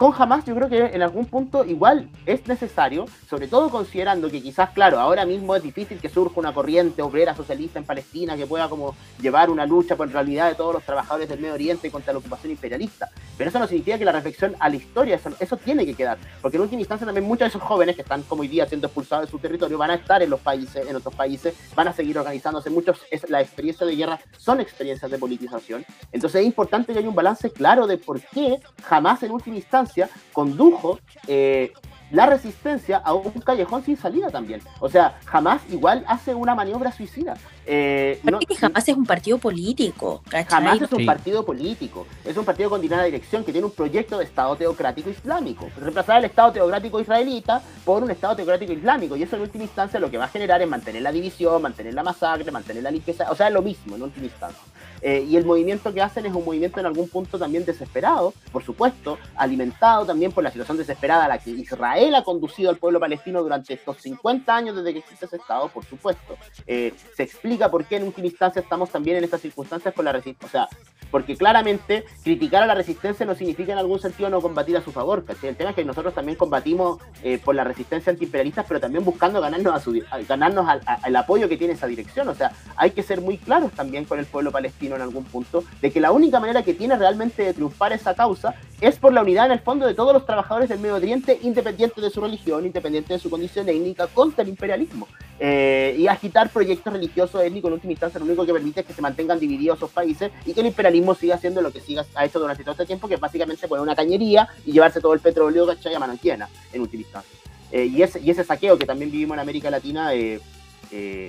con Hamas yo creo que en algún punto igual es necesario, sobre todo considerando que quizás, claro, ahora mismo es difícil que surja una corriente obrera socialista en Palestina que pueda como llevar una lucha por realidad de todos los trabajadores del Medio Oriente contra la ocupación imperialista. Pero eso no significa que la reflexión a la historia, eso, tiene que quedar. Porque en última instancia también muchos de esos jóvenes que están como hoy día siendo expulsados de su territorio van a estar en los países, en otros países, van a seguir organizándose. Muchos, es, la experiencia de guerra son experiencias de politización. Entonces es importante que haya un balance claro de por qué jamás en última instancia condujo eh, la resistencia a un callejón sin salida también. O sea, jamás igual hace una maniobra suicida. Eh, que jamás es un partido político. Jamás es un partido político. Es un partido con dinera dirección que tiene un proyecto de Estado teocrático islámico. Reemplazar el Estado teocrático israelita por un Estado teocrático islámico. Y eso en última instancia lo que va a generar es mantener la división, mantener la masacre, mantener la limpieza. O sea, es lo mismo en última instancia. Eh, y el movimiento que hacen es un movimiento en algún punto también desesperado, por supuesto, alimentado también por la situación desesperada a la que Israel ha conducido al pueblo palestino durante estos 50 años desde que existe ese Estado, por supuesto. Eh, se explica por qué en última instancia estamos también en estas circunstancias con la resistencia. O sea, porque claramente criticar a la resistencia no significa en algún sentido no combatir a su favor, El tema es que nosotros también combatimos eh, por la resistencia antiimperialista, pero también buscando ganarnos, a su, ganarnos al, apoyo que tiene esa dirección, o sea, hay que ser muy claros también con el pueblo palestino en algún punto, de que la única manera que tiene realmente de triunfar esa causa es por la unidad en el fondo de todos los trabajadores del Medio Oriente, independiente de su religión, independiente de su condición étnica, contra el imperialismo. Eh, y agitar proyectos religiosos étnicos en última instancia lo único que permite es que se mantengan divididos esos países y que el imperialismo siga haciendo lo que siga, ha hecho durante todo este tiempo, que es básicamente poner una cañería y llevarse todo el petróleo, ¿cachai? A mano en última instancia. Eh, y, ese, saqueo que también vivimos en América Latina eh,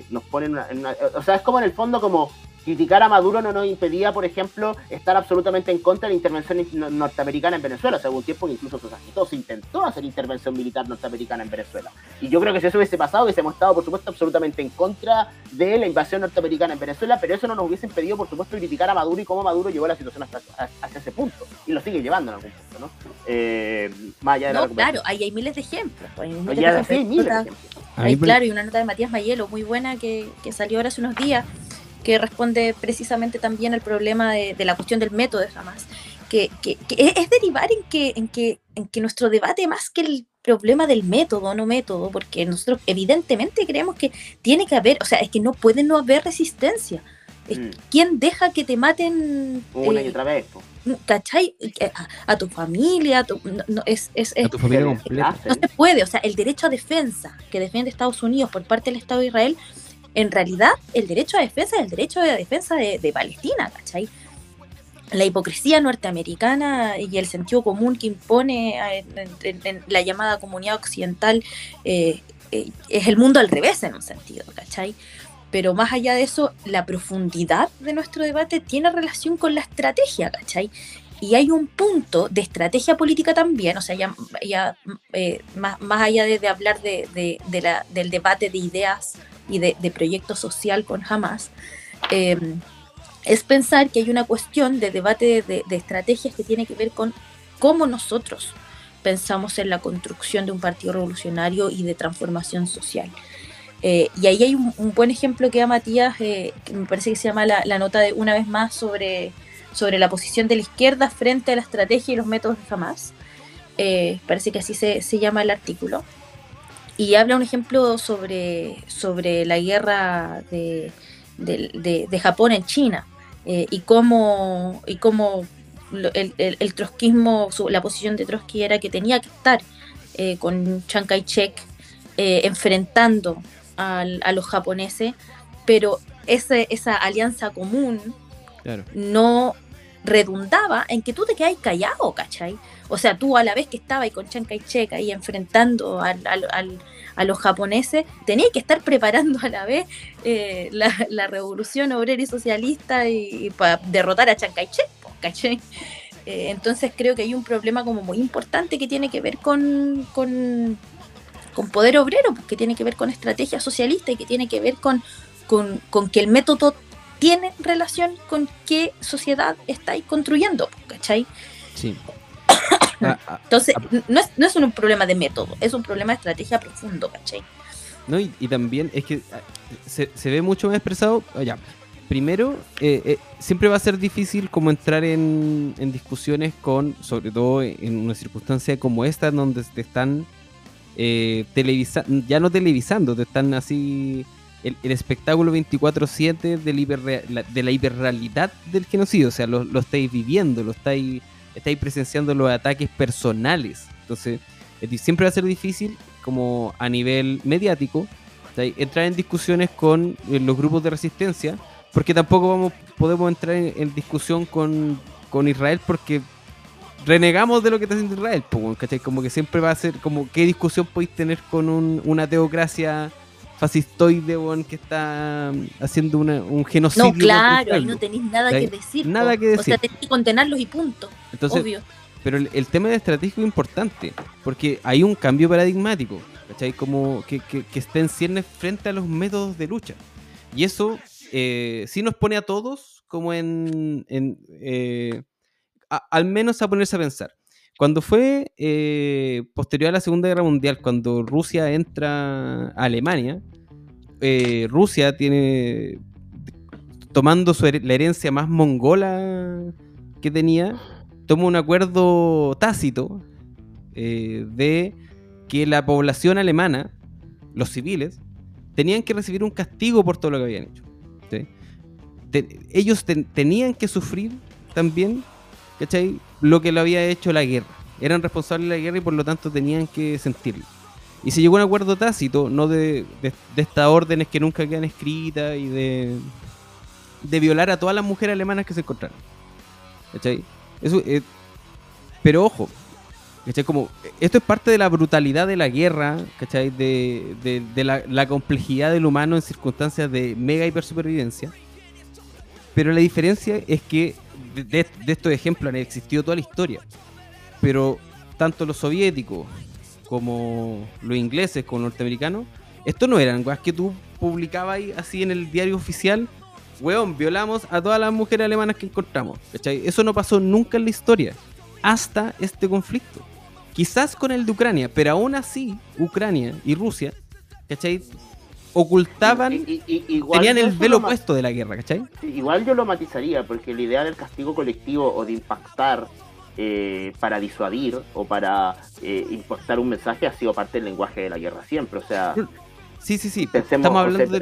nos pone en una, O sea, es como en el fondo como criticar a Maduro no nos impedía, por ejemplo, estar absolutamente en contra de la intervención norteamericana en Venezuela. Hace algún tiempo que incluso se intentó hacer intervención militar norteamericana en Venezuela. Y yo creo que si eso hubiese pasado, hubiésemos estado, por supuesto, absolutamente en contra de la invasión norteamericana en Venezuela, pero eso no nos hubiese impedido, por supuesto, criticar a Maduro y cómo Maduro llevó la situación hasta, ese punto. Y lo sigue llevando en algún punto, ¿no? Eh, más allá de no, claro, ahí hay miles de ejemplos. Hay miles, de, ejemplos. Hay, claro, y una nota de Matías Mayelo muy buena que, que salió ahora hace unos días que responde precisamente también al problema de, la cuestión del método de Hamas, que, es, derivar en que, en, que, en que nuestro debate más que el problema del método, no método, porque nosotros evidentemente creemos que tiene que haber, o sea, es que no puede no haber resistencia. Mm. ¿Quién deja que te maten una y eh, otra vez? ¿Cachai? A, tu familia, a tu, no, es, es, a tu familia completa. No se puede, o sea, el derecho a defensa que defiende Estados Unidos por parte del Estado de Israel en realidad el derecho a defensa es el derecho de defensa de, Palestina, ¿cachai? La hipocresía norteamericana y el sentido común que impone en, la llamada comunidad occidental eh, eh, es el mundo al revés en un sentido, ¿cachai? Pero más allá de eso, la profundidad de nuestro debate tiene relación con la estrategia, ¿cachai? Y hay un punto de estrategia política también, o sea, ya, eh, más, allá de, hablar de, la, del debate de ideas y de, proyecto social con Hamas, eh, es pensar que hay una cuestión de debate de, estrategias que tiene que ver con cómo nosotros pensamos en la construcción de un partido revolucionario y de transformación social. Eh, y ahí hay un, buen ejemplo que da Matías, eh, que me parece que se llama la, nota de una vez más sobre, sobre la posición de la izquierda frente a la estrategia y los métodos de Hamas. parece que así se, se llama el artículo y habla un ejemplo sobre, sobre la guerra de, Japón en China eh, y cómo, y cómo el, el, trotskismo, la posición de Trotsky era que tenía que estar eh, con Chiang Kai-shek eh, enfrentando a los japoneses, pero ese, esa alianza común no redundaba en que tú te quedas callado, ¿cachai? O sea, tú a la vez que estabas ahí con Chiang Kai-shek ahí enfrentando al, a los japoneses, tenías que estar preparando a la vez eh, la, revolución obrera y socialista y, para derrotar a Chiang Kai-shek, ¿cachai? Eh, entonces creo que hay un problema como muy importante que tiene que ver con, con, poder obrero, que tiene que ver con estrategia socialista y que tiene que ver con, con que el método tiene relación con qué sociedad estáis construyendo, ¿cachai? Sí. Ah, ah, Entonces, ah. no, es, no es un problema de método, es un problema de estrategia profundo, ¿cachai? No, y, también es que se, ve mucho más expresado. Ya, primero, eh, eh, siempre va a ser difícil como entrar en, discusiones con, sobre todo en una circunstancia como esta, donde te están eh, televisando, ya no televisando, te están así el, espectáculo 24-7 de, la hiperrealidad del genocidio. O sea, lo, estáis viviendo, lo estáis, estáis presenciando los ataques personales. Entonces, siempre va a ser difícil, como a nivel mediático, entrar en discusiones con eh, los grupos de resistencia, porque tampoco vamos, podemos entrar en, discusión con, con Israel porque renegamos de lo que está haciendo Israel, Como que siempre va a ser, como, ¿qué discusión podéis tener con una teocracia fascistoide, que está haciendo un genocidio. No, claro, y no tenéis nada que decir. Nada que decir. O sea, tenéis que condenarlos y punto. Entonces, obvio. Pero el, tema de estratégico es importante, porque hay un cambio paradigmático, ¿cachai? Como que, que, que está en ciernes frente a los métodos de lucha. Y eso eh, sí nos pone a todos como en... Eh, al menos a ponerse a pensar. Cuando fue eh, posterior a la Segunda Guerra Mundial, cuando Rusia entra a Alemania, eh, Rusia tiene tomando la herencia más mongola que tenía, toma un acuerdo tácito eh, de que la población alemana, los civiles, tenían que recibir un castigo por todo lo que habían hecho. ellos tenían que sufrir también, ¿cachai? Lo que lo había hecho la guerra. Eran responsables de la guerra y por lo tanto tenían que sentirlo. Y se llegó a un acuerdo tácito, no de, de, estas órdenes que nunca quedan escritas y de, de violar a todas las mujeres alemanas que se encontraron. ¿Cachai? Eso, eh, pero ojo, ¿cachai? Esto es parte de la brutalidad de la guerra, ¿cachai? De, de, la, complejidad del humano en circunstancias de mega hipersupervivencia. Pero la diferencia es que de, estos ejemplos han existido toda la historia. Pero tanto los soviéticos como los ingleses, como los norteamericanos, esto no eran cosas que tú publicabas así en el diario oficial. Weón, violamos a todas las mujeres alemanas que encontramos. ¿cachai? Eso no pasó nunca en la historia. Hasta este conflicto. Quizás con el de Ucrania, pero aún así, Ucrania y Rusia, ¿cachai? Ocultaban, tenían el velo puesto de la guerra, ¿cachai? Igual yo lo matizaría, porque la idea del castigo colectivo o de impactar eh, para disuadir o para eh, importar un mensaje ha sido parte del lenguaje de la guerra siempre. O sea, sí, sí, sí. estamos hablando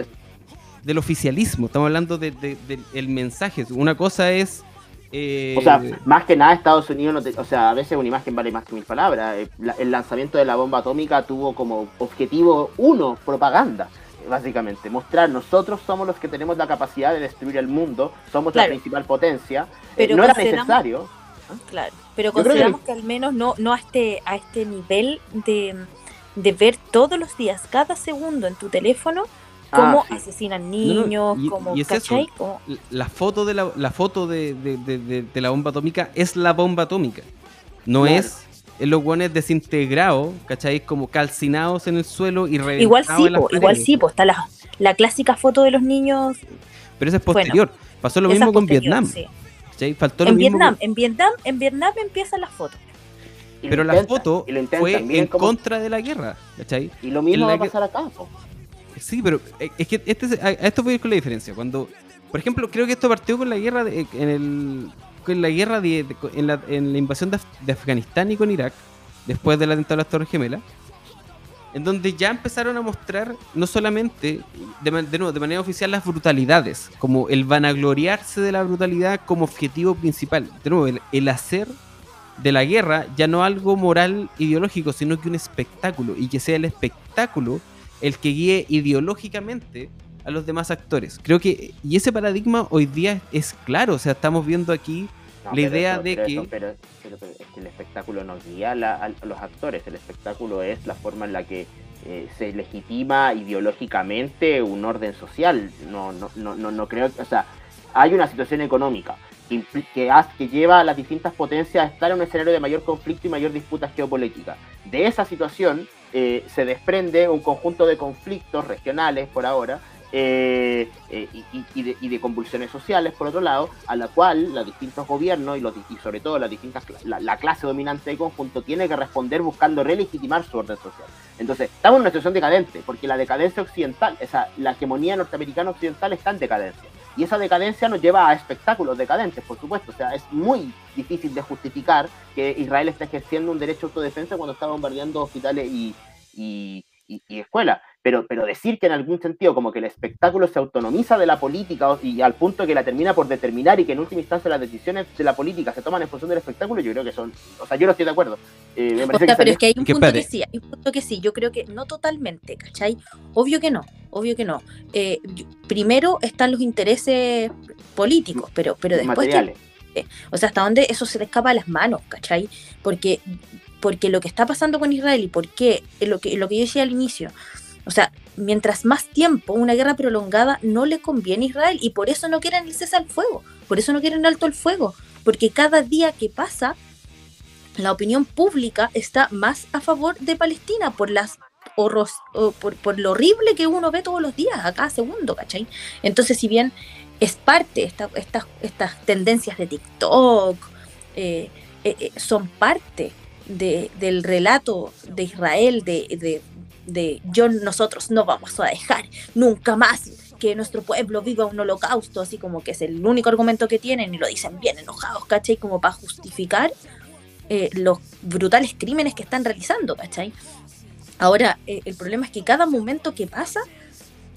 del oficialismo, estamos hablando del mensaje. Una cosa es. Eh, o sea, más que nada Estados Unidos, o sea, a veces una imagen vale más que mil palabras. el lanzamiento de la bomba atómica tuvo como objetivo uno, propaganda básicamente, mostrar nosotros somos los que tenemos la capacidad de destruir el mundo, somos la principal potencia, pero no era necesario. Claro, pero consideramos que... al menos no, no a este, a este nivel de, ver todos los días, cada segundo en tu teléfono, ah, cómo asesinan niños, como, La foto de la, la foto de, de, la bomba atómica es la bomba atómica. No es en los guanes desintegrados, ¿cachai? Como calcinados en el suelo y reventados Igual sí, igual sí, pues está la, la, clásica foto de los niños. Pero esa es posterior. Pasó lo mismo con Vietnam. Faltó en Vietnam, en Vietnam, en Vietnam empieza la foto. Pero la foto fue en contra de la guerra, ¿cachai? Y lo mismo va a pasar acá. Sí, pero eh, es que este, a esto voy a ir con la diferencia. Cuando, por ejemplo, creo que esto partió con la guerra de, en el con la guerra de, en, la, en, la, invasión de, Afganistán y con Irak, después del atentado a las Torres Gemelas, en donde ya empezaron a mostrar no solamente de, nuevo, de manera oficial las brutalidades, como el vanagloriarse de la brutalidad como objetivo principal. De nuevo, el, hacer de la guerra ya no algo moral ideológico, sino que un espectáculo, y que sea el espectáculo el que guíe ideológicamente a los demás actores. Creo que, y ese paradigma hoy día es claro, o sea, estamos viendo aquí la idea de que... pero, es que el espectáculo no guía a los actores, el espectáculo es la forma en la que eh, se legitima ideológicamente un orden social. No, no, no, no, no creo, o sea, hay una situación económica que, que, lleva a las distintas potencias a estar en un escenario de mayor conflicto y mayor disputa geopolítica. De esa situación eh, se desprende un conjunto de conflictos regionales por ahora eh, eh, y, de, convulsiones sociales, por otro lado, a la cual los distintos gobiernos y, los, y sobre todo las distintas, la, clase dominante de conjunto tiene que responder buscando relegitimar su orden social. Entonces, estamos en una situación decadente, porque la decadencia occidental, esa, la hegemonía norteamericana occidental está en decadencia. Y esa decadencia nos lleva a espectáculos decadentes, por supuesto. O sea, es muy difícil de justificar que Israel esté ejerciendo un derecho a autodefensa cuando está bombardeando hospitales y, y, y escuelas pero, pero decir que en algún sentido como que el espectáculo se autonomiza de la política y al punto que la termina por determinar y que en última instancia las decisiones de la política se toman en función del espectáculo, yo creo que son, o sea, yo no estoy de acuerdo. Eh, pero es que hay un punto que sí, hay un punto que sí, yo creo que no totalmente, ¿cachai? Obvio que no, obvio que no. Eh, primero están los intereses políticos, pero, pero después... o sea, hasta dónde eso se le escapa a las manos, ¿cachai? Porque, porque lo que está pasando con Israel y por qué, lo que, lo que yo decía al inicio, o sea, mientras más tiempo, una guerra prolongada no le conviene a Israel y por eso no quieren el cese al fuego, por eso no quieren alto el fuego, porque cada día que pasa, la opinión pública está más a favor de Palestina por las por, lo horrible que uno ve todos los días, a cada segundo, ¿cachai? Entonces, si bien es parte, esta, estas tendencias de TikTok, eh, eh, eh, son parte del relato de Israel, de, de yo nosotros no vamos a dejar nunca más que nuestro pueblo viva un holocausto, así como que es el único argumento que tienen y lo dicen bien enojados, ¿cachai? Como para justificar eh, los brutales crímenes que están realizando, ¿cachai? Ahora, eh, el problema es que cada momento que pasa,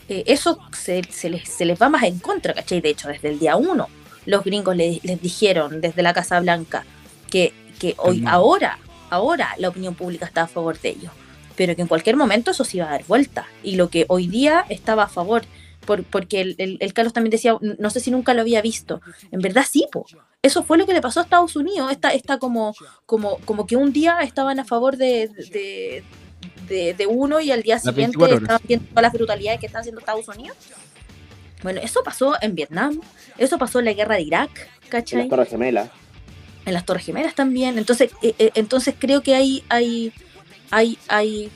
eh, eso se, les, va más en contra, ¿cachai? De hecho, desde el día uno, los gringos les dijeron desde la Casa Blanca que, que hoy, ahora, ahora la opinión pública está a favor de ellos, pero que en cualquier momento eso se iba a dar vuelta. Y lo que hoy día estaba a favor porque el, Carlos también decía, no sé si nunca lo había visto. En verdad sí, po. Eso fue lo que le pasó a Estados Unidos. Está, está como, como, como que un día estaban a favor de, de, uno y al día siguiente estaban viendo todas las brutalidades que están haciendo Estados Unidos. Bueno, eso pasó en Vietnam, eso pasó en la guerra de Irak, ¿cachai? En las Torres Gemelas. En las Torres Gemelas también. Entonces, eh, eh, entonces creo que hay, hay, hay, hay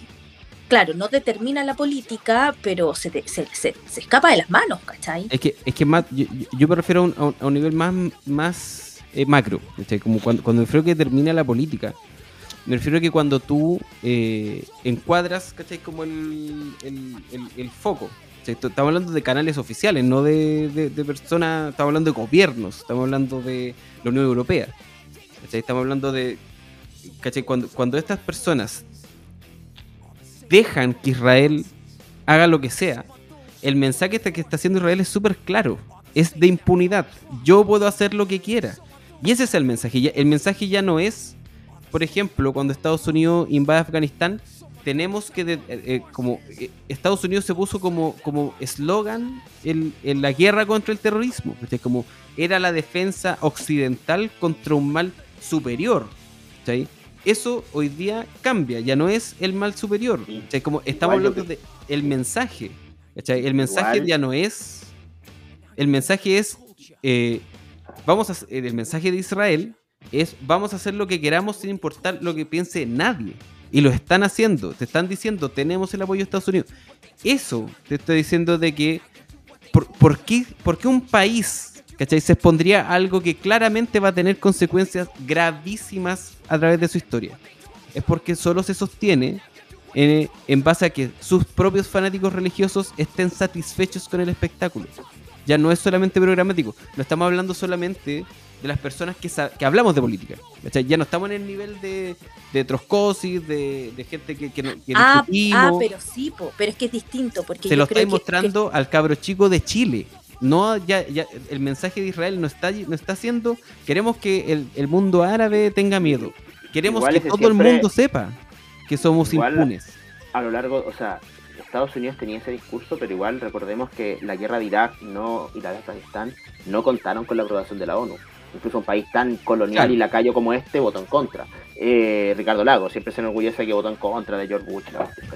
claro, no determina la política, pero se, se, escapa de las manos, ¿cachai? Es que, es que más, yo, me refiero a un, nivel más, más eh, macro, ¿cachai? Como cuando, cuando me refiero a que determina la política, me refiero a que cuando tú eh, encuadras, ¿cachai? Como el, el, foco. Estamos hablando de canales oficiales, no de, de, personas, estamos hablando de gobiernos, estamos hablando de la Unión Europea. ¿cachai? Estamos hablando de, ¿cachai? Cuando, cuando estas personas dejan que Israel haga lo que sea, el mensaje que está haciendo Israel es súper claro. Es de impunidad. Yo puedo hacer lo que quiera. Y ese es el mensaje. El mensaje ya no es, por ejemplo, cuando Estados Unidos invade Afganistán, tenemos que, eh, eh, como eh, Estados Unidos se puso como eslogan en, la guerra contra el terrorismo, como era la defensa occidental contra un mal superior. ¿sí? Eso hoy día cambia, ya no es el mal superior. Como estamos hablando de el mensaje. El mensaje ya no es. El mensaje es. Eh, vamos a, el mensaje de Israel es vamos a hacer lo que queramos sin importar lo que piense nadie. Y lo están haciendo. Te están diciendo, tenemos el apoyo de Estados Unidos. Eso te estoy diciendo de que. ¿Por, qué, por qué un país ¿cachai? Se expondría algo que claramente va a tener consecuencias gravísimas a través de su historia. Es porque solo se sostiene en, en, base a que sus propios fanáticos religiosos estén satisfechos con el espectáculo. Ya no es solamente programático, no estamos hablando solamente de las personas que, que hablamos de política. Ya no estamos en el nivel de, de troscosis, de, de gente que, que, que ah, ah, pero sí, pero es que es distinto. Porque se lo estáis mostrando al cabro chico de Chile. No, ya, ya, el mensaje de Israel no está, no está haciendo, queremos que el, mundo árabe tenga miedo. Queremos que todo el mundo sepa que somos impunes. A lo largo, o sea, Estados Unidos tenía ese discurso, pero igual recordemos que la guerra de Irak no, y la de Afganistán no contaron con la aprobación de la ONU. Incluso un país tan colonial y lacayo como este votó en contra. Eh, Ricardo Lago siempre se enorgullece que votó en contra de George Bush.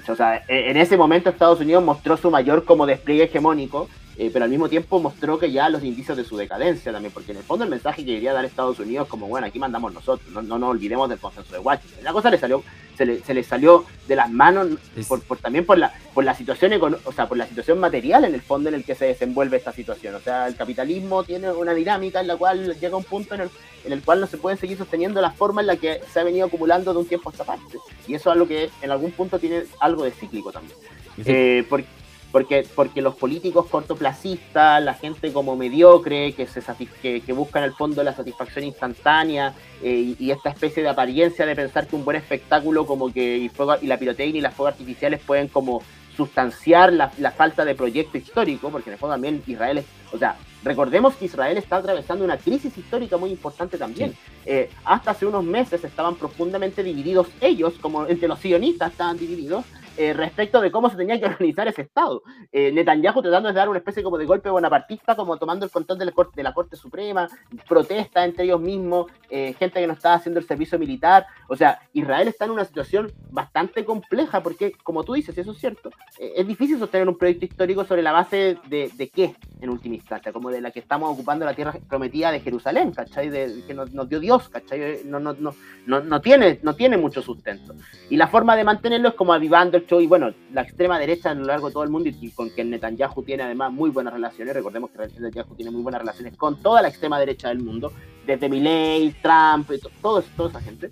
O sea, en ese momento Estados Unidos mostró su mayor como despliegue hegemónico eh, pero al mismo tiempo mostró que ya los indicios de su decadencia también, porque en el fondo el mensaje que quería dar Estados Unidos como, bueno, aquí mandamos nosotros, no, no nos olvidemos del consenso de Washington. La cosa le salió, se le, se le salió de las manos por, por, también por la, por la situación o sea, por la situación material en el fondo en el que se desenvuelve esta situación. O sea, el capitalismo tiene una dinámica en la cual llega un punto en el, en el cual no se puede seguir sosteniendo la forma en la que se ha venido acumulando de un tiempo a esta parte. Y eso es algo que en algún punto tiene algo de cíclico también. Eh, porque porque, porque los políticos cortoplacistas, la gente como mediocre, que, se que, que busca en el fondo la satisfacción instantánea eh, y, esta especie de apariencia de pensar que un buen espectáculo como que y, y la pirotecnia y las fuegos artificiales pueden como sustanciar la, falta de proyecto histórico, porque en el fondo también Israel es, o sea, recordemos que Israel está atravesando una crisis histórica muy importante también. Eh, hasta hace unos meses estaban profundamente divididos ellos, como entre los sionistas estaban divididos, eh, respecto de cómo se tenía que organizar ese Estado. Eh, Netanyahu tratando de dar una especie como de golpe bonapartista, como tomando el control de la Corte, de la corte Suprema, protesta entre ellos mismos, eh, gente que no estaba haciendo el servicio militar. O sea, Israel está en una situación bastante compleja, porque, como tú dices, y eso es cierto, es difícil sostener un proyecto histórico sobre la base de, de, qué, en última instancia, como de la que estamos ocupando la tierra prometida de Jerusalén, ¿cachai? De, que nos, dio Dios, ¿cachai? No, no, no, no, no, tiene, no tiene mucho sustento. Y la forma de mantenerlo es como avivando el y bueno, la extrema derecha a lo largo de todo el mundo y con quien Netanyahu tiene además muy buenas relaciones, recordemos que Netanyahu tiene muy buenas relaciones con toda la extrema derecha del mundo, desde Milley, Trump, todo, toda esa gente,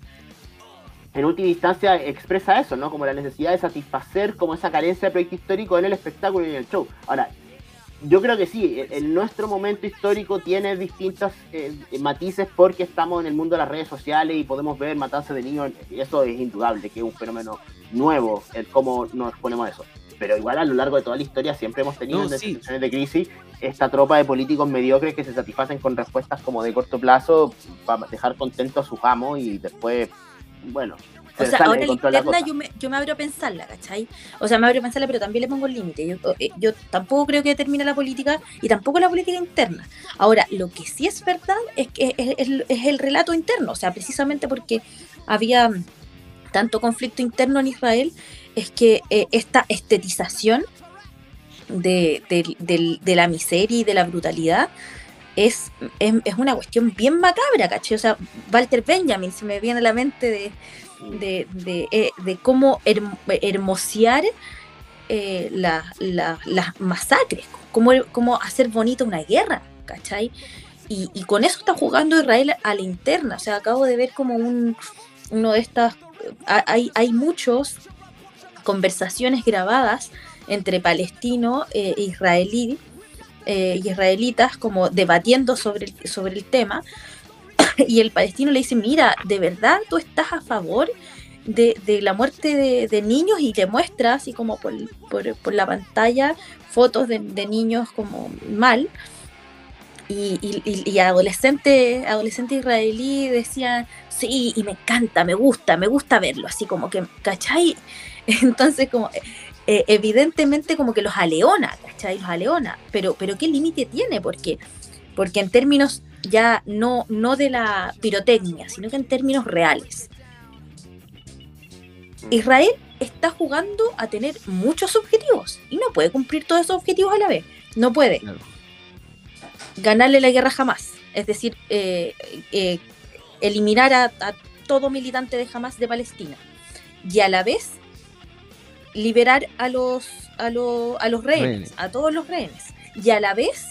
en última instancia expresa eso, ¿no? Como la necesidad de satisfacer como esa carencia de proyecto histórico en el espectáculo y en el show. Ahora, yo creo que sí, en nuestro momento histórico tiene distintos eh, matices porque estamos en el mundo de las redes sociales y podemos ver matanzas de niños, y eso es indudable, que es un fenómeno nuevo, el cómo nos ponemos eso. Pero igual a lo largo de toda la historia siempre hemos tenido en situaciones de crisis esta tropa de políticos mediocres que se satisfacen con respuestas como de corto plazo para dejar contento a su amo y después, bueno, o sea, ahora la interna yo me, yo me abro a pensarla, ¿cachai? O sea, me abro a pensarla, pero también le pongo el límite. Yo, eh, yo tampoco creo que termine la política y tampoco la política interna. Ahora, lo que sí es verdad es que es, el relato interno, o sea, precisamente porque había tanto conflicto interno en Israel, es que eh, esta estetización de, de, la miseria y de la brutalidad es, es, es, una cuestión bien macabra, ¿cachai? O sea, Walter Benjamin se me viene a la mente de, de, de, eh, de cómo hermosear eh, las masacres, cómo, cómo, hacer bonita una guerra, ¿cachai? Y, con eso está jugando Israel a la interna. O sea, acabo de ver como un, uno de estas. Hay, hay muchas conversaciones grabadas entre palestino e israelí, eh, israelitas, como debatiendo sobre, sobre el tema, y el palestino le dice, mira, ¿de verdad tú estás a favor de, la muerte de, niños? Y le muestra así como por, la pantalla fotos de, niños como mal. Y, y, adolescente, adolescente israelí decía, sí, y me encanta, me gusta, me gusta verlo, así como que, ¿cachai? Entonces como... Eh, evidentemente como que los aleona, ¿cachai? Los aleona, pero, pero ¿qué límite tiene? Porque, porque en términos ya no, no de la pirotecnia, sino que en términos reales. Mm. Israel está jugando a tener muchos objetivos y no puede cumplir todos esos objetivos a la vez. No puede ganarle la guerra jamás. Es decir, eh, eh, eliminar a, todo militante de Hamas de Palestina. Y a la vez liberar a los, a, los rehenes, a todos los rehenes. Y a la vez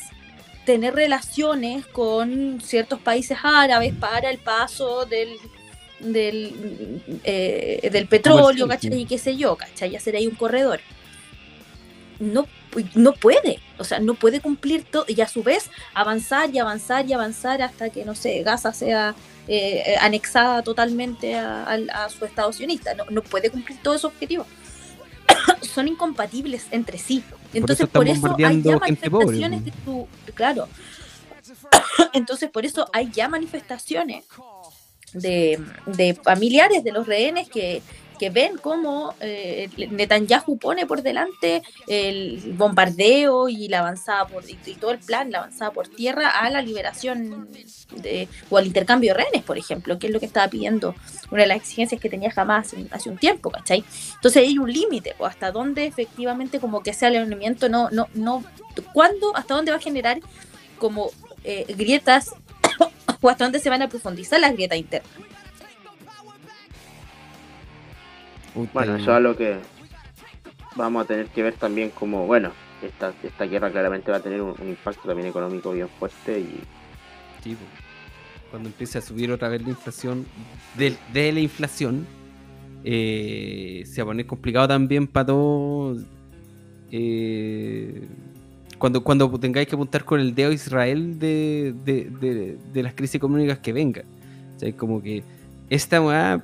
tener relaciones con ciertos países árabes para el paso del del, eh, del petróleo, ¿cachai? Y qué sé yo, ¿cachai? Hacer ahí un corredor. No, no puede, o sea, no puede cumplir todo y a su vez avanzar y avanzar y avanzar hasta que, no sé, Gaza sea eh, anexada totalmente a, su Estado sionista. No, no puede cumplir todos esos objetivos. Son incompatibles entre sí. Entonces, por eso, hay ya manifestaciones de su. Claro. Entonces, por eso hay ya manifestaciones de, de familiares de los rehenes que, que ven cómo eh, Netanyahu pone por delante el bombardeo y la avanzada por y, todo el plan, la avanzada por tierra a la liberación de, o al intercambio de rehenes, por ejemplo, que es lo que estaba pidiendo una de las exigencias que tenía jamás hace un tiempo, ¿cachai? Entonces hay un límite, o hasta dónde efectivamente como que ese alineamiento no, no, no, ¿cuándo, hasta dónde va a generar como eh, grietas o hasta dónde se van a profundizar las grietas internas? Bueno, eso es lo que vamos a tener que ver también como, bueno, esta, esta guerra claramente va a tener un, impacto también económico bien fuerte y... Sí, cuando empiece a subir otra vez la inflación, de, de la inflación, eh, se va a poner complicado también para todos. Eh, cuando, cuando tengáis que apuntar con el dedo a Israel de, de, las crisis económicas que vengan. O sea, como que esta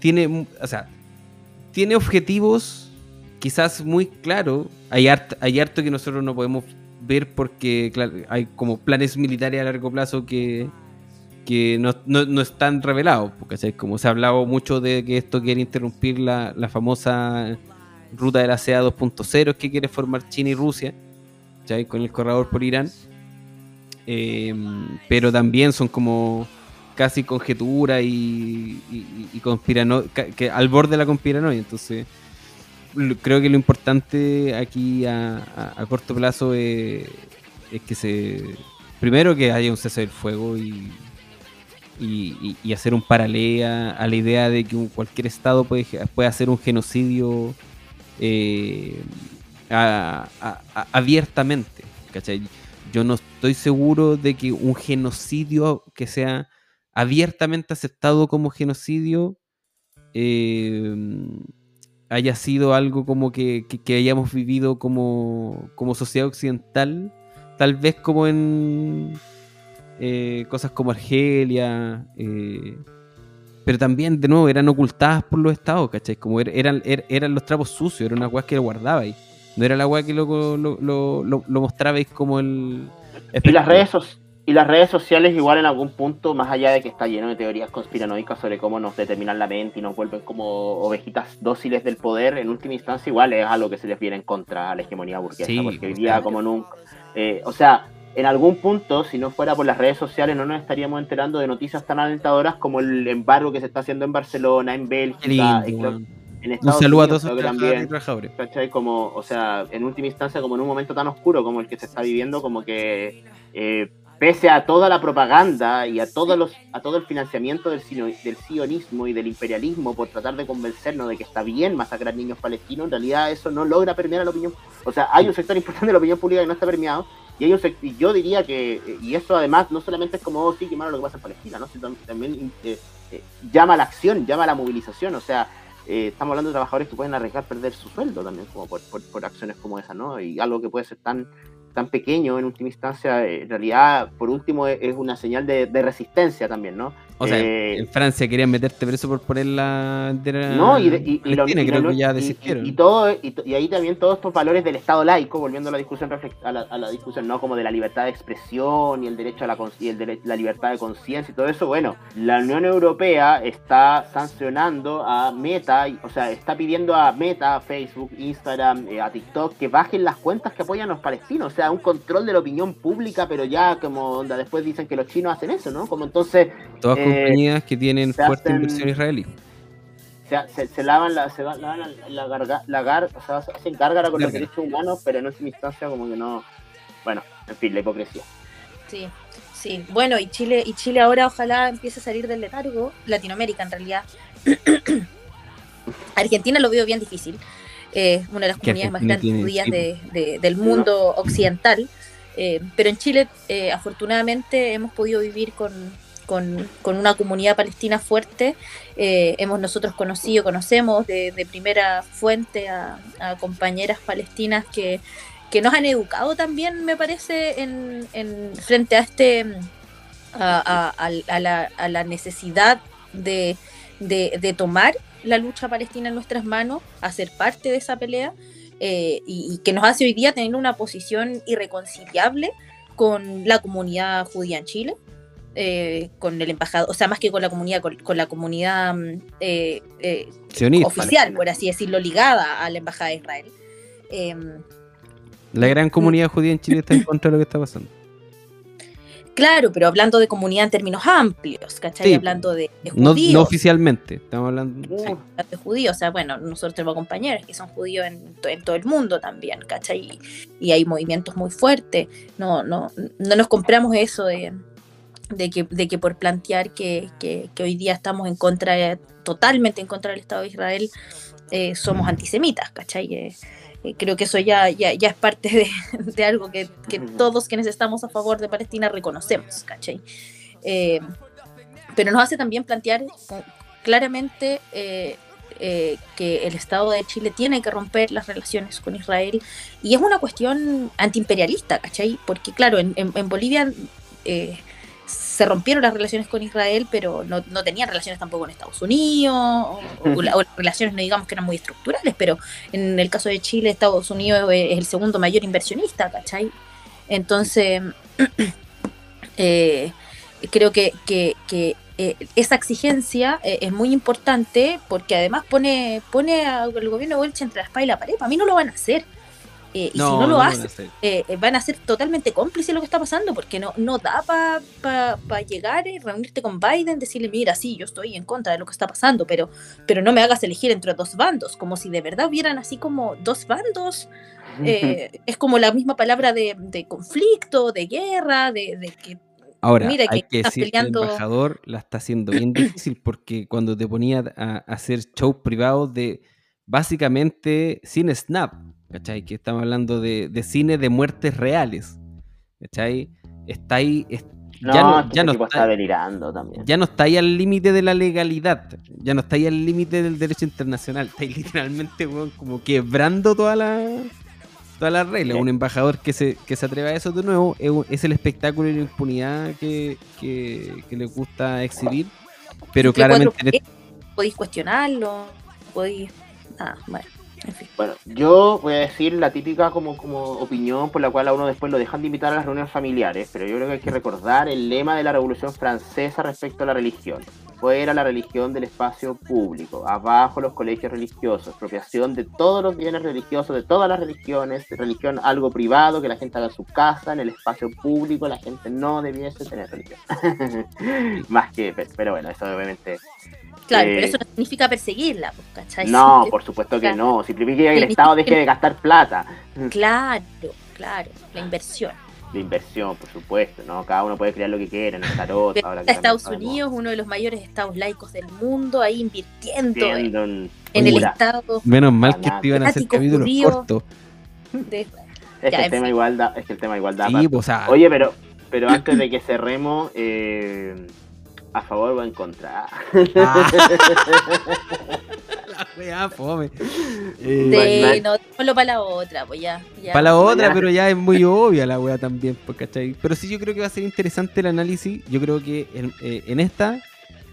tiene, o sea, tiene objetivos quizás muy claros. Hay hay harto que nosotros no podemos ver porque hay como planes militares a largo plazo que, que no, no, están revelados. Porque como se ha hablado mucho de que esto quiere interrumpir la, la famosa ruta de la CA 2.0 que quiere formar China y Rusia con el corredor por Irán. Eh, pero también son como casi conjetura y, y, que al borde de la conspiranoia. Entonces, creo que lo importante aquí a, corto plazo es, que se. Primero, que haya un cese del fuego y, y, hacer un paralelo a, la idea de que cualquier Estado puede, puede hacer un genocidio eh, abiertamente. Yo no estoy seguro de que un genocidio que sea abiertamente aceptado como genocidio eh, haya sido algo como que, hayamos vivido como, como sociedad occidental, tal vez como en eh, cosas como Argelia, eh, pero también, de nuevo, eran ocultadas por los estados, ¿cachai? Como eran, eran, los trapos sucios, era una weá que lo guardabais. No era la weá que lo, lo, lo, mostrabais como el... Y las redes y las redes sociales igual en algún punto, más allá de que está lleno de teorías conspiranoicas sobre cómo nos determinan la mente y nos vuelven como ovejitas dóciles del poder, en última instancia igual es algo que se les viene en contra a la hegemonía burguesa, porque hoy día como nunca... Eh, o sea, en algún punto, si no fuera por las redes sociales, no nos estaríamos enterando de noticias tan alentadoras como el embargo que se está haciendo en Barcelona, en Bélgica, en, Estados Un saludo Unidos, a todos también, Como, o sea, en última instancia, como en un momento tan oscuro como el que se está viviendo, como que eh, pese a toda la propaganda y a todos los, a todo el financiamiento del, del sionismo y del imperialismo por tratar de convencernos de que está bien masacrar niños palestinos, en realidad eso no logra permear a la opinión. O sea, hay un sector importante de la opinión pública que no está permeado y, yo diría que, y eso además no solamente es como, oh, sí, qué malo lo que pasa en Palestina, ¿no? sino también eh, eh, llama a la acción, llama a la movilización, o sea, eh, estamos hablando de trabajadores que pueden arriesgar perder su sueldo también, como por, por, acciones como esa, ¿no? Y algo que puede ser tan tan pequeño en última instancia, en realidad, por último, es, una señal de, resistencia también, ¿no? O sea, eh, en Francia querían meterte preso por poner la No, y, y, y, lo, creo que ya desistieron. Y, todo, y, ahí también todos estos valores del Estado laico, volviendo a la discusión a la, a la discusión, ¿no? Como de la libertad de expresión y el derecho a la, y el la libertad de conciencia y todo eso. Bueno, la Unión Europea está sancionando a Meta, o sea, está pidiendo a Meta, a Facebook, Instagram, eh, a TikTok que bajen las cuentas que apoyan a los palestinos. O sea, un control de la opinión pública, pero ya como onda, después dicen que los chinos hacen eso, ¿no? Como entonces. Todas compañías que tienen fuerte inversión israelí. Se, se, lavan la, se lavan la, garga, la gar, o sea, hacen gárgara con los derechos humanos, pero en última instancia como que no, bueno, en fin, la hipocresía. Sí, sí, bueno, y Chile, y Chile ahora ojalá empiece a salir del letargo, Latinoamérica en realidad. Argentina lo veo bien difícil, eh, una de las comunidades más grandes judías de, del mundo occidental, eh, pero en Chile eh, afortunadamente hemos podido vivir con, con, una comunidad palestina fuerte. Eh, hemos nosotros conocido, conocemos de, primera fuente a, compañeras palestinas que, nos han educado también, me parece, en, frente a este a, la, necesidad de, tomar la lucha palestina en nuestras manos, hacer parte de esa pelea. Eh, y, que nos hace hoy día tener una posición irreconciliable con la comunidad judía en Chile, eh, con el embajador, o sea, más que con la comunidad, con, la comunidad mm, eh, eh, oficial, por así decirlo, ligada a la embajada de Israel. Em, la gran comunidad judía en Chile está en contra de lo que está pasando. Claro, pero hablando de comunidad en términos amplios, ¿cachai? hablando de, judíos. No, oficialmente, estamos hablando de judíos. O sea, bueno, nosotros tenemos compañeros que son judíos en, todo el mundo también, ¿cachai? Y, hay movimientos muy fuertes. No, no, no nos compramos eso de, de que, de que por plantear que, hoy día estamos en contra, totalmente en contra del Estado de Israel, eh, somos antisemitas, ¿cachai? Eh, eh, creo que eso ya, ya, es parte de, algo que, todos quienes estamos a favor de Palestina reconocemos, ¿cachai? pero nos hace también plantear claramente que el Estado de Chile tiene que romper las relaciones con Israel y es una cuestión antiimperialista, ¿cachai? Porque claro, en, en Bolivia se rompieron las relaciones con Israel, pero no, tenían relaciones tampoco con Estados Unidos, o, las relaciones no digamos que eran muy estructurales, pero en el caso de Chile, Estados Unidos es el segundo mayor inversionista, ¿cachai? Entonces, eh, creo que, eh, esa exigencia eh, es muy importante porque además pone, pone al gobierno de Welch entre la espalda y la pared. Para mí no lo van a hacer. Eh, y si no lo hacen, eh, van a ser totalmente cómplices de lo que está pasando, porque no, no da para llegar y reunirte con Biden, decirle, mira, sí, yo estoy en contra de lo que está pasando, pero, pero no me hagas elegir entre dos bandos, como si de verdad hubieran así como dos bandos. Eh, es como la misma palabra de, conflicto, de guerra, de, que Ahora, Mira, hay que, decir que el embajador la está haciendo bien difícil porque cuando te ponía a hacer shows privados de básicamente sin snap, ¿cachai? Que estamos hablando de, cine de muertes reales, ¿cachai? Está ahí, ya no, ya no está, delirando también. Ya no está ahí al límite de la legalidad, ya no está ahí al límite del derecho internacional, está ahí literalmente como quebrando toda la todas las reglas. Un embajador que se, que se atreva a eso de nuevo es, el espectáculo y la impunidad que, que, le gusta exhibir. Pero claramente. Podéis cuestionarlo, podéis. Ah, bueno. Bueno, yo voy a decir la típica como, como opinión por la cual a uno después lo dejan de invitar a las reuniones familiares, pero yo creo que hay que recordar el lema de la Revolución Francesa respecto a la religión. Fuera la religión del espacio público, abajo los colegios religiosos, expropiación de todos los bienes religiosos, de todas las religiones, religión algo privado, que la gente haga su casa, en el espacio público la gente no debiese tener religión. Más que, pero bueno, eso obviamente Claro, pero eso no significa perseguirla, pues, ¿cachai? No, por supuesto que no. Significa que el Estado deje de gastar plata. Claro, claro, la inversión. La inversión, por supuesto, ¿no? Cada uno puede crear lo que quiera en el tarot. Estados Unidos, uno de los mayores estados laicos del mundo, ahí invirtiendo en, el Estado. Menos mal que te iban a hacer capítulos cortos. es, que el tema igual da, es que el tema igual da. Pues, Oye, pero, pero antes de que cerremos, eh, a favor o en contra. Ah. la wea, fome. Eh, sí, no, solo para la otra, pues ya. Para la otra, pero ya es muy obvia la wea también, pues, ¿cachai? Pero sí, yo creo que va a ser interesante el análisis. Yo creo que en, eh, esta,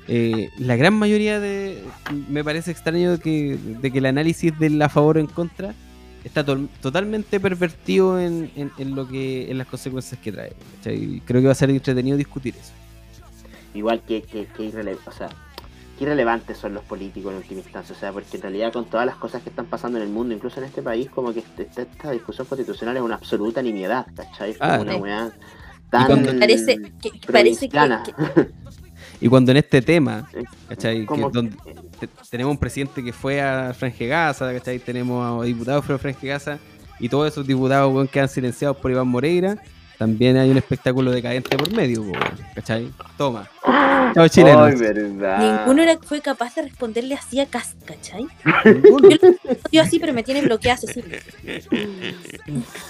eh, la gran mayoría de. Me parece extraño que, de que el análisis del a favor o en contra está totalmente pervertido en, en, lo que en las consecuencias que trae. ¿cachai? Creo que va a ser entretenido discutir eso igual que, que, o sea, qué irrelevantes son los políticos en última instancia, o sea, porque en realidad con todas las cosas que están pasando en el mundo, incluso en este país, como que este, este, esta, discusión constitucional es una absoluta nimiedad, ¿cachai? Es como ah, una weá tan parece que, parece que, Y cuando en este tema, ¿cachai? tenemos un presidente que fue a Franje Gaza, ¿cachai? Tenemos a diputados que fueron a Franje Gaza y todos esos diputados quedan silenciados por Iván Moreira también hay un espectáculo decadente por medio, ¿cachai? Toma. Chao, chileno. Ninguno era, fue capaz de responderle así a Cas, ¿cachai? Yo así, pero me tiene bloqueado así.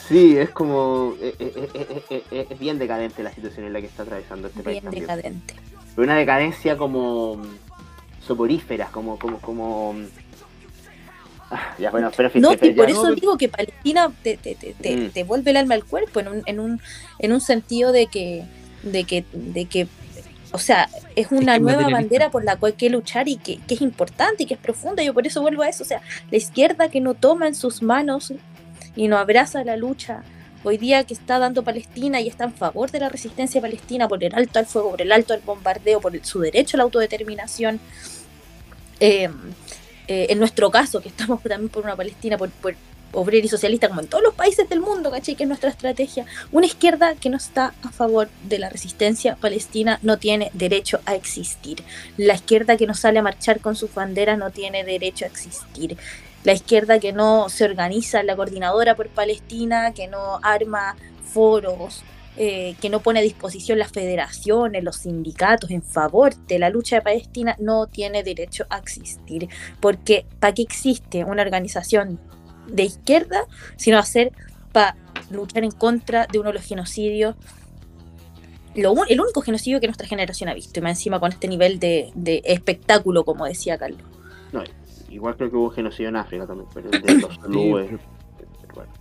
Sí, es como. Eh, eh, eh, es bien decadente la situación en la que está atravesando este país. Bien decadente. Una decadencia como. soporífera, como. como, como no, y por eso digo que Palestina te, te, te, mm. te, vuelve el alma al cuerpo en un, en un, en un sentido de que, de que, de que o sea, es una nueva bandera por la cual hay que luchar y que, que, es importante y que es profunda. Yo por eso vuelvo a eso. O sea, la izquierda que no toma en sus manos y no abraza la lucha hoy día que está dando Palestina y está en favor de la resistencia palestina por el alto al fuego, por el alto al bombardeo, por su derecho a la autodeterminación. Eh, eh, en nuestro caso, que estamos también por una Palestina por, obrera y socialista, como en todos los países del mundo, ¿cachai? Que es nuestra estrategia. Una izquierda que no está a favor de la resistencia palestina no tiene derecho a existir. La izquierda que no sale a marchar con sus banderas no tiene derecho a existir. La izquierda que no se organiza la coordinadora por Palestina, que no arma foros, eh, que no pone a disposición las federaciones, los sindicatos en favor de la lucha de Palestina, no tiene derecho a existir. Porque ¿para qué existe una organización de izquierda sino hacer para luchar en contra de uno de los genocidios? el único genocidio que nuestra generación ha visto, y más encima con este nivel de, espectáculo, como decía Carlos. No, igual creo que hubo genocidio en África también, pero de los bueno,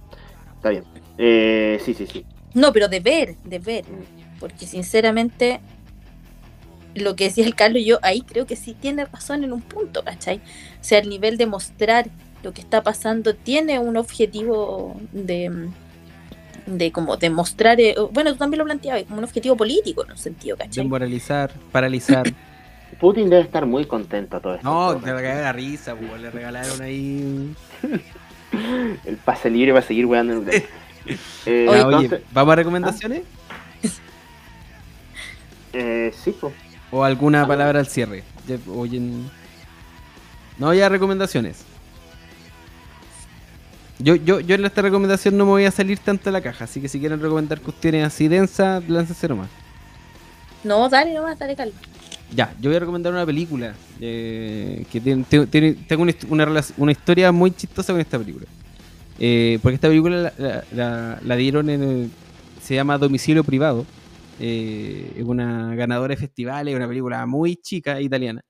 está bien. Eh, sí, sí, sí. No, pero de ver, de ver. Porque sinceramente, lo que decía el Carlos, yo ahí creo que sí tiene razón en un punto, ¿cachai? O sea, el nivel de mostrar lo que está pasando tiene un objetivo de, de como demostrar, eh, bueno, tú también lo planteabas, como un objetivo político en un sentido, ¿cachai? De moralizar, paralizar. Putin debe estar muy contento a todo esto. No, te va a caer la risa, pues, le regalaron ahí... el pase libre va a seguir weando en eh, oye, ¿vamos a recomendaciones? Eh, sí, ¿O alguna palabra al cierre? No, ya recomendaciones. Yo, yo, yo en esta recomendación no me voy a salir tanto de la caja, así que si quieren recomendar cuestiones así densas, láncense nomás. No, dale nomás, dale calma. Ya, yo voy a recomendar una película eh, que tiene, tengo una, una, una, historia muy chistosa con esta película. Eh, porque esta película la, dieron en. se llama Domicilio Privado. eh, es una ganadora de festivales, es una película muy chica italiana,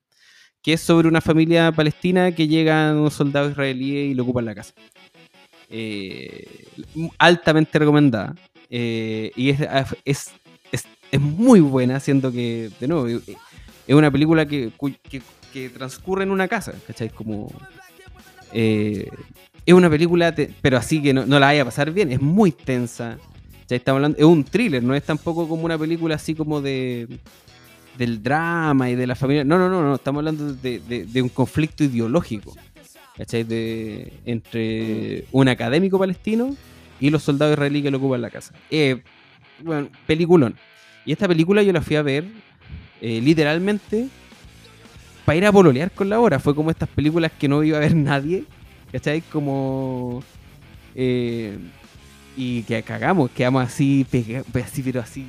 que es sobre una familia palestina que llegan unos soldados israelíes y lo ocupan la casa. Eh, altamente recomendada. Eh, y es, es, es, muy buena, siendo que, de nuevo, es una película que, que, transcurre en una casa, ¿cachai? Como. Es una película, pero así que no, la vaya a pasar bien, es muy tensa estamos hablando, es un thriller, no es tampoco como una película así como de del drama y de la familia. No, no, no, no, estamos hablando de, un conflicto ideológico. ¿Cachai? De, entre un académico palestino y los soldados israelíes que lo ocupan la casa. Eh, bueno, peliculón. Y esta película yo la fui a ver eh, literalmente para ir a pololear con la hora. Fue como estas películas que no iba a ver nadie. ¿Cachai? Como... Eh, y que cagamos, quedamos así, así pero así.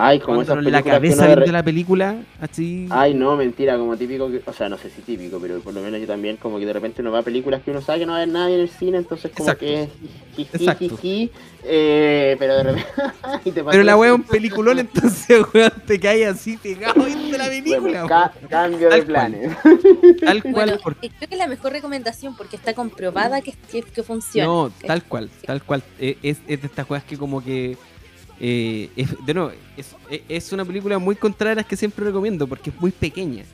Ay, como esa la cabeza viendo la película, así. Ay, no, mentira, como típico, o sea, no sé si típico, pero por lo menos yo también, como que de repente uno va a películas que uno sabe que no va a haber nadie en el cine, entonces como que jiji, eh, pero de repente. pero la wea es un peliculón, entonces, weón, te cae así pegado viendo la película. cambio de planes. Tal cual. porque... Creo que es la mejor recomendación porque está comprobada que, que, funciona. No, tal cual, tal cual. Es, es de estas cosas que como que eh, es, de nuevo, es, una película muy contraria que siempre recomiendo porque es muy pequeña,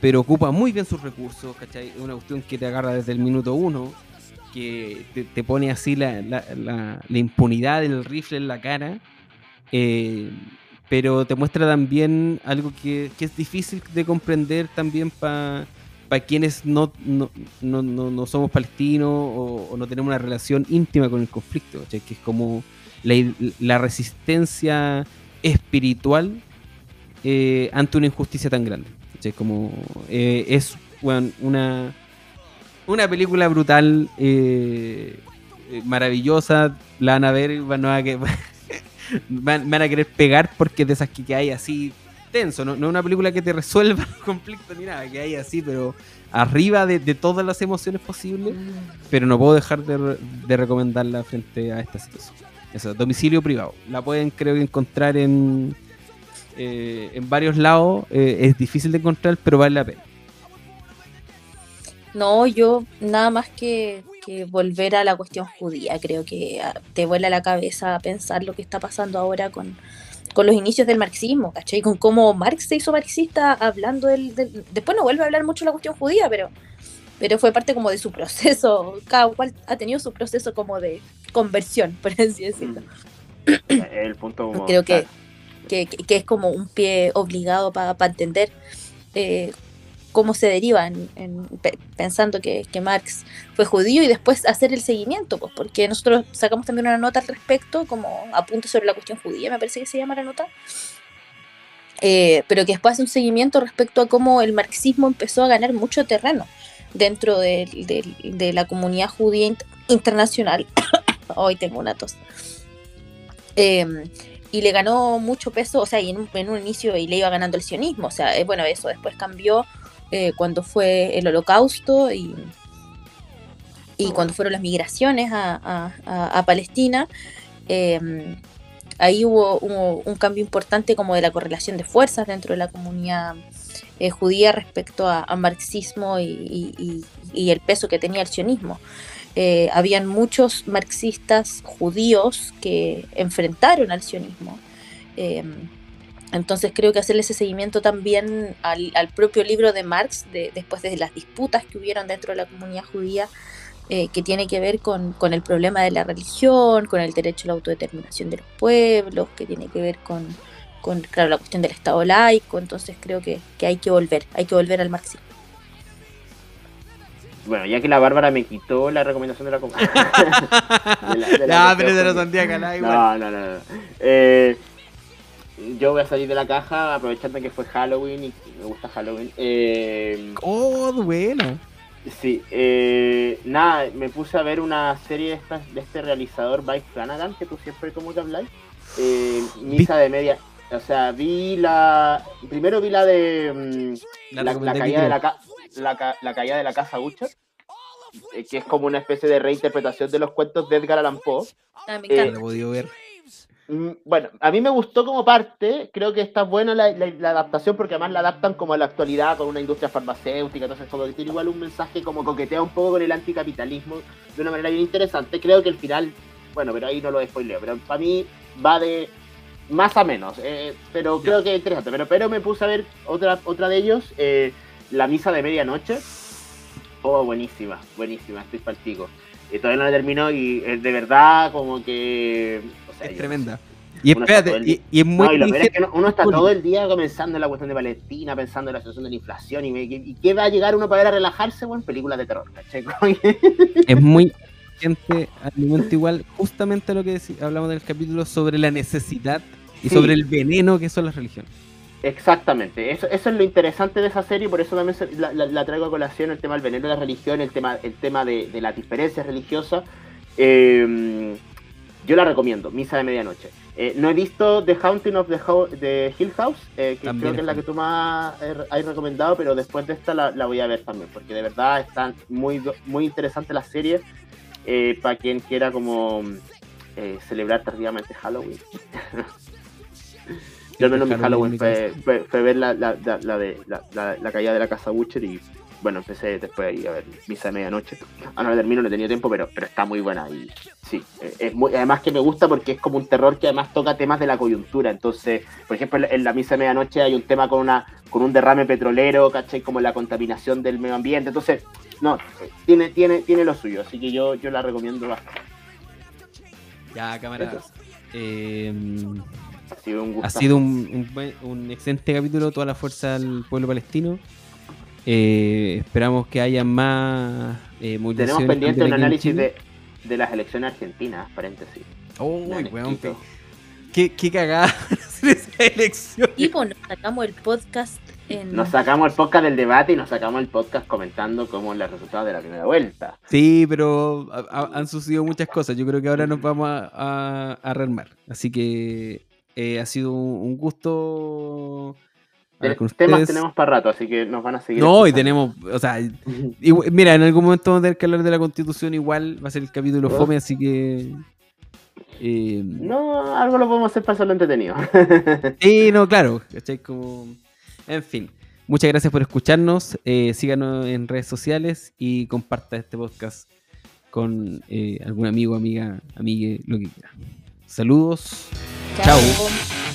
pero ocupa muy bien sus recursos, ¿cachai? Es una cuestión que te agarra desde el minuto uno, que te, pone así la, la, impunidad del rifle en la cara, eh, pero te muestra también algo que, es difícil de comprender también para quienes no no, no, no, somos palestinos o, no tenemos una relación íntima con el conflicto. Que es como la, resistencia espiritual eh, ante una injusticia tan grande. Como, eh, es una, una película brutal, eh, maravillosa, la van a ver, van a, van, a querer pegar porque de esas que, hay así tenso, no, es una película que te resuelva el conflicto ni nada, que hay así, pero arriba de, todas las emociones posibles, mm. pero no puedo dejar de, de recomendarla frente a esta situación. Eso, domicilio privado. La pueden creo que encontrar en, eh, en varios lados. Eh, es difícil de encontrar, pero vale la pena. No, yo nada más que, volver a la cuestión judía. Creo que ah, te vuela la cabeza pensar lo que está pasando ahora con, con los inicios del marxismo, ¿cachai? Con cómo Marx se hizo marxista hablando del, del... Después no vuelve a hablar mucho de la cuestión judía, pero pero fue parte como de su proceso, cada cual ha tenido su proceso como de conversión, por así decirlo. El punto Creo que, que, es como un pie obligado para entender eh, cómo se deriva en, pensando que, Marx fue judío y después hacer el seguimiento, pues porque nosotros sacamos también una nota al respecto, como apunte sobre la cuestión judía, me parece que se llama la nota. Eh, pero que después hace un seguimiento respecto a cómo el marxismo empezó a ganar mucho terreno dentro de, la comunidad judía internacional. Hoy tengo una tos. Em, y le ganó mucho peso, o sea, y en un, inicio y le iba ganando el sionismo, o sea, eh, bueno, eso después cambió eh, cuando fue el holocausto y, y cuando fueron las migraciones a, Palestina. Em, ahí hubo, un cambio importante como de la correlación de fuerzas dentro de la comunidad eh, judía respecto a, marxismo y, el peso que tenía el sionismo. Eh, habían muchos marxistas judíos que enfrentaron al sionismo. Em, entonces creo que hacerle ese seguimiento también al, propio libro de Marx, después de las disputas que hubieron dentro de la comunidad judía, eh, que tiene que ver con, el problema de la religión, con el derecho a la autodeterminación de los pueblos, que tiene que ver con, claro, la cuestión del Estado laico, entonces creo que, hay que volver, hay que volver al marxismo. Bueno, ya que la Bárbara me quitó la recomendación de la compañía. no, pero de No, no, no. Eh, yo voy a salir de la caja aprovechando que fue Halloween y me gusta Halloween. Eh, oh, bueno. Sí, eh, nada, me puse a ver una serie de, de este realizador, Mike Flanagan, que tú siempre como te habláis. Eh, misa de media. O sea, vi la. Primero vi la de. Mm, la, caída de la, la, caída de la casa Butcher, eh, que es como una especie de reinterpretación de los cuentos de Edgar Allan Poe. Ah, me encanta. Eh, ver. Mm, bueno, a mí me gustó como parte, creo que está buena la, adaptación porque además la adaptan como a la actualidad con una industria farmacéutica, entonces como que tiene igual un mensaje como coquetea un poco con el anticapitalismo de una manera bien interesante. Creo que el final, bueno, pero ahí no lo spoileo, pero para mí va de más a menos, eh, pero creo que es interesante. Pero, pero me puse a ver otra, otra de ellos, eh, La Misa de Medianoche. Oh, buenísima, buenísima, estoy palpico. Y todavía no la termino y es de verdad como que es tremenda. Y espérate, y, es muy. uno está todo el día comenzando en la cuestión de Palestina, pensando en la situación de la inflación y, y, qué va a llegar uno para ver a relajarse, bueno, películas de terror, Es muy gente al momento igual, justamente lo que hablamos del capítulo sobre la necesidad y sobre el veneno que son las religiones. Exactamente, eso, eso es lo interesante de esa serie, por eso también la, traigo a colación el tema del veneno de la religión, el tema, el tema de, de las diferencias religiosas. Eh, yo la recomiendo, Misa de Medianoche. Eh, no he visto The Haunting of the, Hill House, eh, que creo que es la que tú más has recomendado, pero después de esta la, voy a ver también, porque de verdad están muy, muy interesantes las series eh, para quien quiera como celebrar tardíamente Halloween. Yo al menos mi Halloween fue, ver la, la, de, la, caída de la casa Butcher y bueno, empecé después ahí a ver Misa de Medianoche. Ah, no la termino, no he tenido tiempo, pero, pero está muy buena. Y sí, eh, es muy, además que me gusta porque es como un terror que además toca temas de la coyuntura. Entonces, por ejemplo, en la Misa de Medianoche hay un tema con una con un derrame petrolero, ¿cachai? Como la contaminación del medio ambiente. Entonces, no, tiene, tiene, tiene lo suyo. Así que yo, yo la recomiendo bastante. Ya, camaradas. Eh, ha sido, un, ha sido un, un, un excelente capítulo, toda la fuerza del pueblo palestino. Eh, esperamos que haya más eh, Tenemos pendiente un análisis de, de, las elecciones argentinas, paréntesis. Oh, qué, qué cagada esa elección. Y pues nos sacamos el podcast en... Nos sacamos el podcast del debate y nos sacamos el podcast comentando cómo los resultados de la primera vuelta. Sí, pero han sucedido muchas cosas. Yo creo que ahora nos vamos a, a, rearmar. Así que eh, ha sido un gusto temas tenemos para rato, así que nos van a seguir. No, y tenemos, o sea, mira, en algún momento vamos a tener que hablar de la constitución, igual va a ser el capítulo fome, así que. Eh, no, algo lo podemos hacer para hacerlo entretenido. sí, no, claro, Como... En fin, muchas gracias por escucharnos, eh, síganos en redes sociales y comparta este podcast con eh, algún amigo, amiga, amigue, lo que quiera. Saludos. Chao.